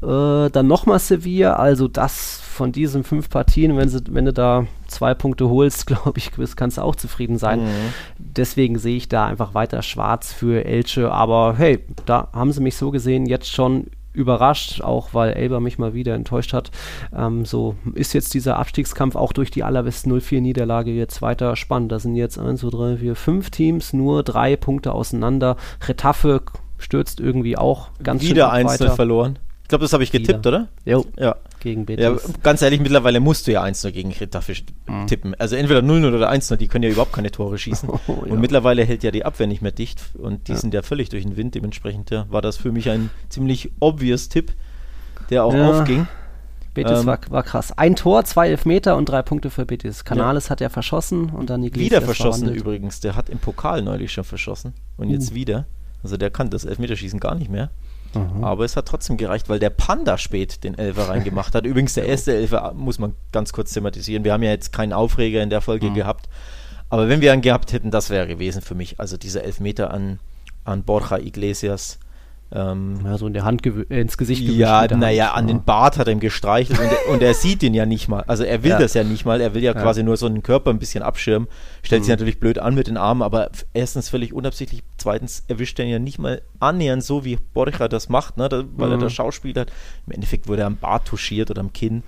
äh, dann nochmal Sevilla. Also das von diesen fünf Partien, wenn, sie, wenn du da zwei Punkte holst, glaube ich, kannst du auch zufrieden sein. Mhm. Deswegen sehe ich da einfach weiter schwarz für Elche. Aber hey, da haben sie mich so gesehen jetzt schon überrascht, auch weil Elber mich mal wieder enttäuscht hat. Ähm, so ist jetzt dieser Abstiegskampf auch durch die Allerwest 04-Niederlage jetzt weiter spannend. Da sind jetzt 1, 2, 3, 4, 5 Teams, nur drei Punkte auseinander. Retaffe stürzt irgendwie auch ganz Wieder einzeln verloren. Ich glaube, das habe ich getippt, Wieder. oder? Jo. Ja. Gegen Betis. Ja, ganz ehrlich, mittlerweile musst du ja 1-0 gegen Getafe mhm. tippen. Also entweder 0-0 oder 1-0, die können ja überhaupt keine Tore schießen. Oh, ja. Und mittlerweile hält ja die Abwehr nicht mehr dicht und die ja. sind ja völlig durch den Wind. Dementsprechend ja, war das für mich ein ziemlich obvious Tipp, der auch aufging. Betis ähm, war, war, krass. Ein Tor, zwei Elfmeter und drei Punkte für Betis. Canales hat ja verschossen und dann Iglesias Wieder verschossen verwandelt. übrigens. Der hat im Pokal neulich schon verschossen und jetzt uh. wieder. Also der kann das Elfmeterschießen gar nicht mehr. Mhm. Aber es hat trotzdem gereicht, weil der Panda spät den Elfer reingemacht hat. Übrigens, der erste Elfer muss man ganz kurz thematisieren. Wir haben ja jetzt keinen Aufreger in der Folge mhm. gehabt. Aber wenn wir einen gehabt hätten, das wäre gewesen für mich. Also dieser Elfmeter an, an Borja Iglesias ähm, ja, so in der Hand äh, ins Gesicht Ja, naja, an den Bart hat er ihm gestreichelt und, er, und, er sieht ihn ja nicht mal. Also er will ja. das ja nicht mal, er will ja, ja, quasi nur so einen Körper ein bisschen abschirmen. Stellt mhm. sich natürlich blöd an mit den Armen, aber erstens völlig unabsichtlich, zweitens erwischt er ihn ja nicht mal annähernd so, wie Borja das macht, ne, da, weil mhm. er das Schauspiel hat. Im Endeffekt wurde er am Bart touchiert oder am Kinn.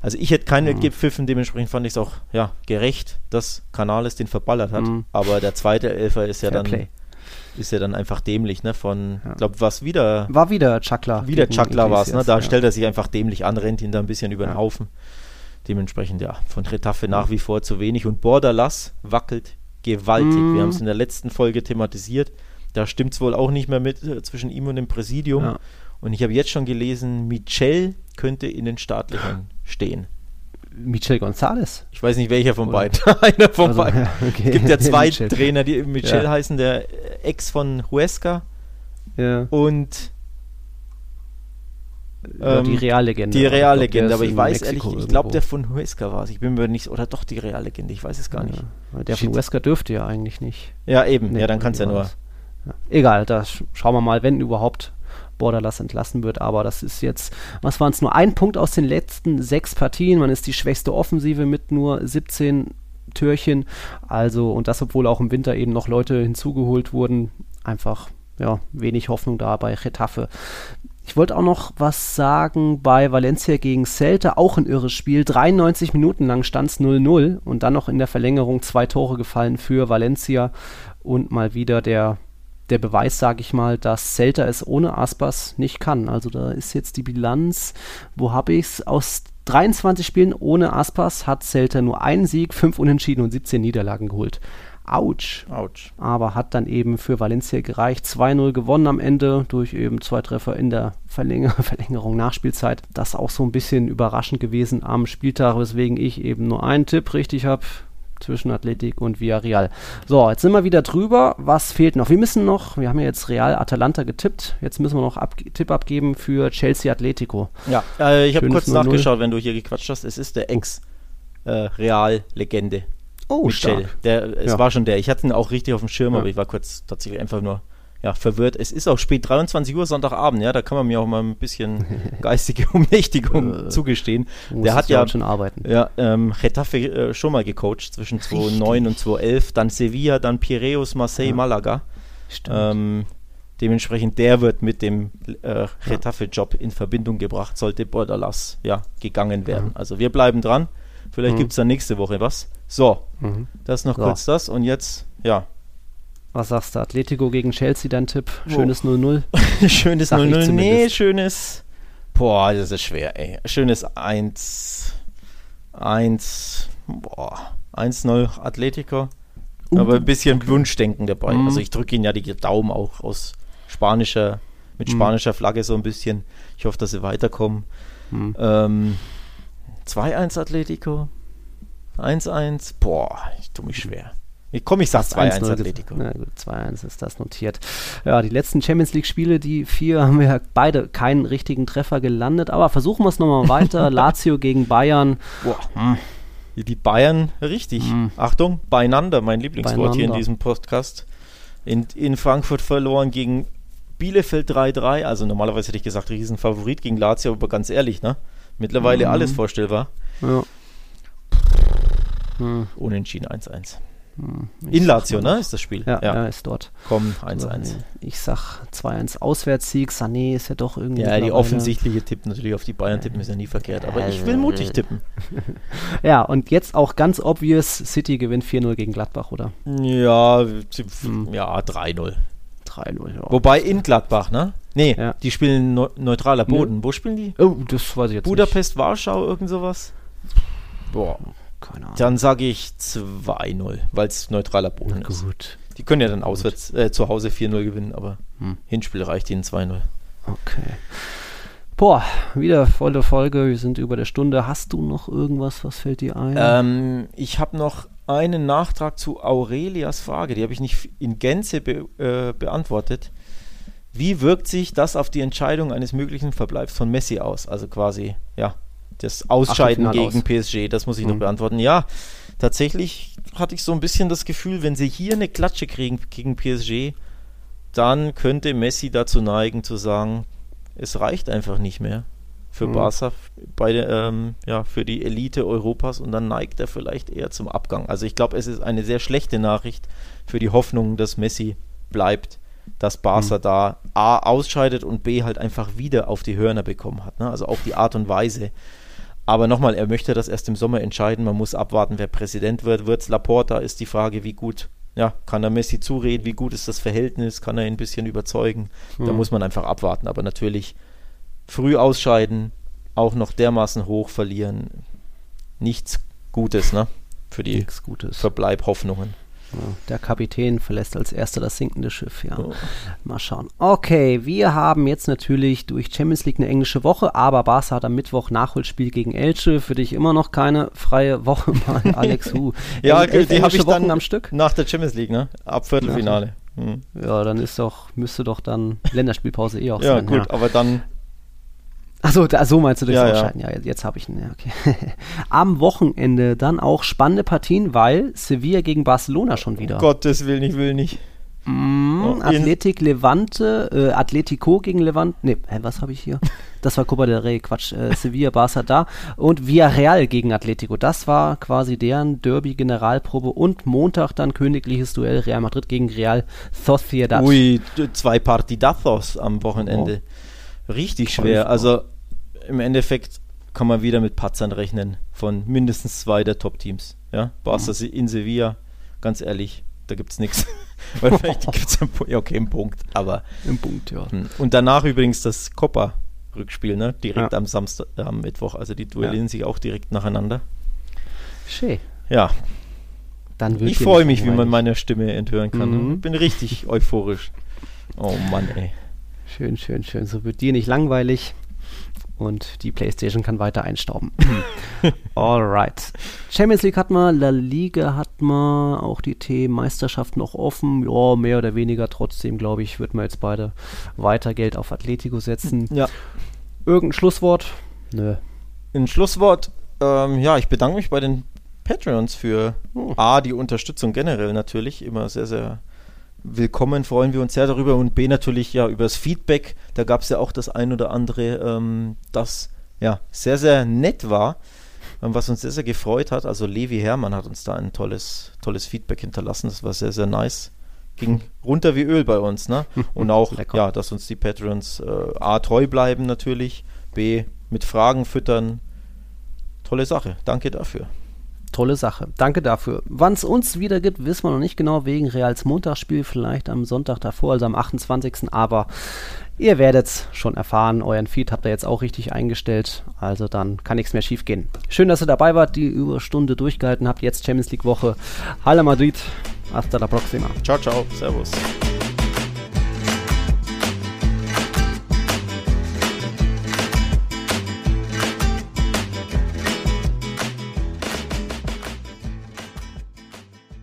Also ich hätte keine mhm. gepfiffen, dementsprechend fand ich es auch ja, gerecht, dass Canales den verballert hat. Mhm. Aber der zweite Elfer ist ja Fair dann Play ist ja dann einfach dämlich, ne? Von, ja. glaube was wieder. War wieder Chakla. Wieder Chakla war es, ne? Da ja. stellt er sich einfach dämlich an, rennt ihn da ein bisschen über den ja. Haufen. Dementsprechend, ja, von Retafe nach wie vor zu wenig. Und Borderlass wackelt gewaltig. Mm. Wir haben es in der letzten Folge thematisiert. Da stimmt es wohl auch nicht mehr mit äh, zwischen ihm und dem Präsidium. Und ich habe jetzt schon gelesen, Michel könnte in den Staatlichen stehen. Michel González. Ich weiß nicht, welcher von beiden. Einer von also, beiden. Okay. Es gibt ja zwei Trainer, die Michel ja. heißen, der Ex von Huesca ja. und ähm, die Reallegende. Die Reallegende, aber ich weiß ehrlich, ich glaube, der von Huesca war es. Ich bin mir nicht, oder doch die Reallegende, ich weiß es gar nicht. Der Shit. von Huesca dürfte ja eigentlich nicht. Ja, eben, nee, ja, dann kann es ja nur. Egal, da schauen wir mal, wenn überhaupt Borderlass entlassen wird. Aber das ist jetzt, was waren es, nur ein Punkt aus den letzten sechs Partien. Man ist die schwächste Offensive mit nur 17 Türchen. Also, und das, obwohl auch im Winter eben noch Leute hinzugeholt wurden. Einfach, ja, wenig Hoffnung da bei Getafe. Ich wollte auch noch was sagen bei Valencia gegen Celta, auch ein irres Spiel. 93 Minuten lang stand es 0-0 und dann noch in der Verlängerung zwei Tore gefallen für Valencia und mal wieder der der Beweis, sage ich mal, dass Celta es ohne Aspas nicht kann. Also da ist jetzt die Bilanz, wo habe ich es? Aus 23 Spielen ohne Aspas hat Celta nur einen Sieg, fünf Unentschieden und 17 Niederlagen geholt. Autsch. Autsch. Aber hat dann eben für Valencia gereicht. 2-0 gewonnen am Ende durch eben zwei Treffer in der Verlänger Verlängerung Nachspielzeit. Das auch so ein bisschen überraschend gewesen am Spieltag, weswegen ich eben nur einen Tipp richtig habe zwischen Athletik und Villarreal. So, jetzt sind wir wieder drüber. Was fehlt noch? Wir müssen noch, wir haben ja jetzt Real Atalanta getippt. Jetzt müssen wir noch ab, Tipp abgeben für Chelsea Atletico. Ja, äh, ich habe kurz nachgeschaut, wenn du hier gequatscht hast. Es ist der Ex-Real-Legende. Äh, oh, Michel. Stark. Der, es ja. war schon der. Ich hatte ihn auch richtig auf dem Schirm, ja. aber ich war kurz tatsächlich einfach nur ja, verwirrt. Es ist auch spät 23 Uhr Sonntagabend, ja, da kann man mir auch mal ein bisschen geistige Umnächtigung äh, zugestehen. Der hat ja schon arbeiten. Ja, ähm, Getafe äh, schon mal gecoacht zwischen 2009 und 2011, dann Sevilla, dann Piraeus, Marseille, ja. Malaga. Stimmt. Ähm, dementsprechend der wird mit dem äh, Getafe-Job in Verbindung gebracht, sollte Bordalas ja gegangen werden. Ja. Also wir bleiben dran. Vielleicht mhm. gibt es dann nächste Woche was. So, mhm. das noch so. kurz das und jetzt, ja, was sagst du? Atletico gegen Chelsea, dein Tipp? Schönes 0-0? schönes 0-0? Nee, schönes. Boah, das ist schwer, ey. Schönes 1. 1. Boah. 1-0 Atletico. Uh. Aber ein bisschen Wunschdenken dabei. Mm. Also ich drücke ihnen ja die Daumen auch aus spanischer, mit mm. spanischer Flagge so ein bisschen. Ich hoffe, dass sie weiterkommen. Mm. Ähm, 2-1 Atletico. 1-1. Boah, ich tue mich schwer. Ich komme, ich sag 2-1 Atletico. Na gut, 2-1 ist das notiert. Ja, die letzten Champions League-Spiele, die vier, haben wir beide keinen richtigen Treffer gelandet. Aber versuchen wir es nochmal weiter. Lazio gegen Bayern. Boah. Hm. Die Bayern, richtig. Hm. Achtung, beieinander, mein Lieblingswort hier in diesem Podcast. In, in Frankfurt verloren gegen Bielefeld 3-3. Also normalerweise hätte ich gesagt, Riesenfavorit gegen Lazio, aber ganz ehrlich, ne? Mittlerweile mhm. alles vorstellbar. Ja. Hm. Unentschieden 1-1. Hm, in Lazio, ne? Ist das Spiel? Ja, ja. ist dort. Komm, 1-1. Also, ich sag 2-1 Auswärtssieg. Sané ist ja doch irgendwie. Ja, die offensichtliche Tipp natürlich auf die Bayern tippen ist ja nie verkehrt. Aber ich will mutig tippen. ja, und jetzt auch ganz obvious: City gewinnt 4-0 gegen Gladbach, oder? Ja, hm. ja 3-0. 3-0, ja. Wobei in Gladbach, ne? Nee, ja. die spielen neu neutraler Boden. Wo spielen die? Oh, das weiß ich jetzt Budapest, nicht. Warschau, irgend sowas? Boah. Keine Ahnung. Dann sage ich 2-0, weil es neutraler Boden ist. Gut. Die können ja dann auswärts äh, zu Hause 4-0 gewinnen, aber hm. Hinspiel reicht ihnen 2-0. Okay. Boah, wieder volle Folge. Wir sind über der Stunde. Hast du noch irgendwas? Was fällt dir ein? Ähm, ich habe noch einen Nachtrag zu Aurelias Frage. Die habe ich nicht in Gänze be äh, beantwortet. Wie wirkt sich das auf die Entscheidung eines möglichen Verbleibs von Messi aus? Also quasi, ja, das Ausscheiden gegen aus. PSG, das muss ich mhm. noch beantworten. Ja, tatsächlich hatte ich so ein bisschen das Gefühl, wenn sie hier eine Klatsche kriegen gegen PSG, dann könnte Messi dazu neigen zu sagen, es reicht einfach nicht mehr für mhm. Barca, bei der, ähm, ja, für die Elite Europas und dann neigt er vielleicht eher zum Abgang. Also ich glaube, es ist eine sehr schlechte Nachricht für die Hoffnung, dass Messi bleibt, dass Barca mhm. da A ausscheidet und B halt einfach wieder auf die Hörner bekommen hat. Ne? Also auch die Art und Weise. Aber nochmal, er möchte das erst im Sommer entscheiden. Man muss abwarten, wer Präsident wird. Wird's Laporta, ist die Frage, wie gut ja, kann er Messi zureden, wie gut ist das Verhältnis, kann er ihn ein bisschen überzeugen. Mhm. Da muss man einfach abwarten. Aber natürlich früh ausscheiden, auch noch dermaßen hoch verlieren, nichts Gutes, ne? Für die Verbleibhoffnungen. Der Kapitän verlässt als erster das sinkende Schiff, ja. Oh. Mal schauen. Okay, wir haben jetzt natürlich durch Champions League eine englische Woche, aber Barca hat am Mittwoch Nachholspiel gegen Elche. Für dich immer noch keine freie Woche mal, Alex Hu. ja, El die habe ich Wochen dann am Stück. Nach der Champions League, ne? Ab Viertelfinale. Hm. Ja, dann ist doch, müsste doch dann Länderspielpause eh auch ja, sein. Gut, ja, gut, aber dann Achso, da, so meinst du das ja, Ausscheiden. Ja, ja jetzt habe ich ihn. Ja, okay. Am Wochenende dann auch spannende Partien, weil Sevilla gegen Barcelona schon wieder. Um Gottes Willen, ich will nicht. Mm, oh, Athletik Levante, äh, Atletico gegen Levante. Ne, was habe ich hier? Das war Copa del Rey, Quatsch. Äh, Sevilla, Barca da. Und Villarreal gegen Atletico. Das war quasi deren Derby-Generalprobe. Und Montag dann königliches Duell Real Madrid gegen Real Sociedad. Ui, zwei Partidazos am Wochenende. Oh richtig schwer. Also im Endeffekt kann man wieder mit Patzern rechnen von mindestens zwei der Top-Teams. Ja, Barca mhm. in Sevilla, ganz ehrlich, da gibt es nichts. Weil vielleicht gibt es ja, okay, einen Punkt, aber. Im Punkt, ja. Hm. Und danach übrigens das Copa-Rückspiel, ne? Direkt ja. am Samstag, äh, am Mittwoch. Also die duellieren ja. sich auch direkt nacheinander. Schön. Ja. Dann ich freue mich, wie man meine Stimme enthören kann. Mhm. Ich bin richtig euphorisch. Oh Mann, ey. Schön, schön, schön. So wird dir nicht langweilig und die Playstation kann weiter einstauben. Alright. Champions League hat man, La Liga hat man, auch die T-Meisterschaft noch offen. Ja, mehr oder weniger. Trotzdem, glaube ich, wird man jetzt beide weiter Geld auf Atletico setzen. Ja. Irgendein Schlusswort? Nö. Ein Schlusswort, ähm, ja, ich bedanke mich bei den Patreons für oh. A, die Unterstützung generell natürlich. Immer sehr, sehr willkommen, freuen wir uns sehr darüber und B natürlich ja über das Feedback. Da gab es ja auch das ein oder andere, ähm, das ja sehr, sehr nett war, ähm, was uns sehr, sehr gefreut hat. Also Levi Hermann hat uns da ein tolles, tolles Feedback hinterlassen. Das war sehr, sehr nice. Ging runter wie Öl bei uns, ne? Und auch, ja, dass uns die Patrons äh, A treu bleiben natürlich, B mit Fragen füttern. Tolle Sache. Danke dafür. Tolle Sache. Danke dafür. Wann es uns wieder gibt, wissen wir noch nicht genau, wegen Reals Montagsspiel, vielleicht am Sonntag davor, also am 28. Aber ihr werdet es schon erfahren. Euren Feed habt ihr jetzt auch richtig eingestellt. Also dann kann nichts mehr schief gehen. Schön, dass ihr dabei wart, die Überstunde durchgehalten habt. Jetzt Champions League Woche. Hala Madrid. Hasta la próxima. Ciao, ciao. Servus.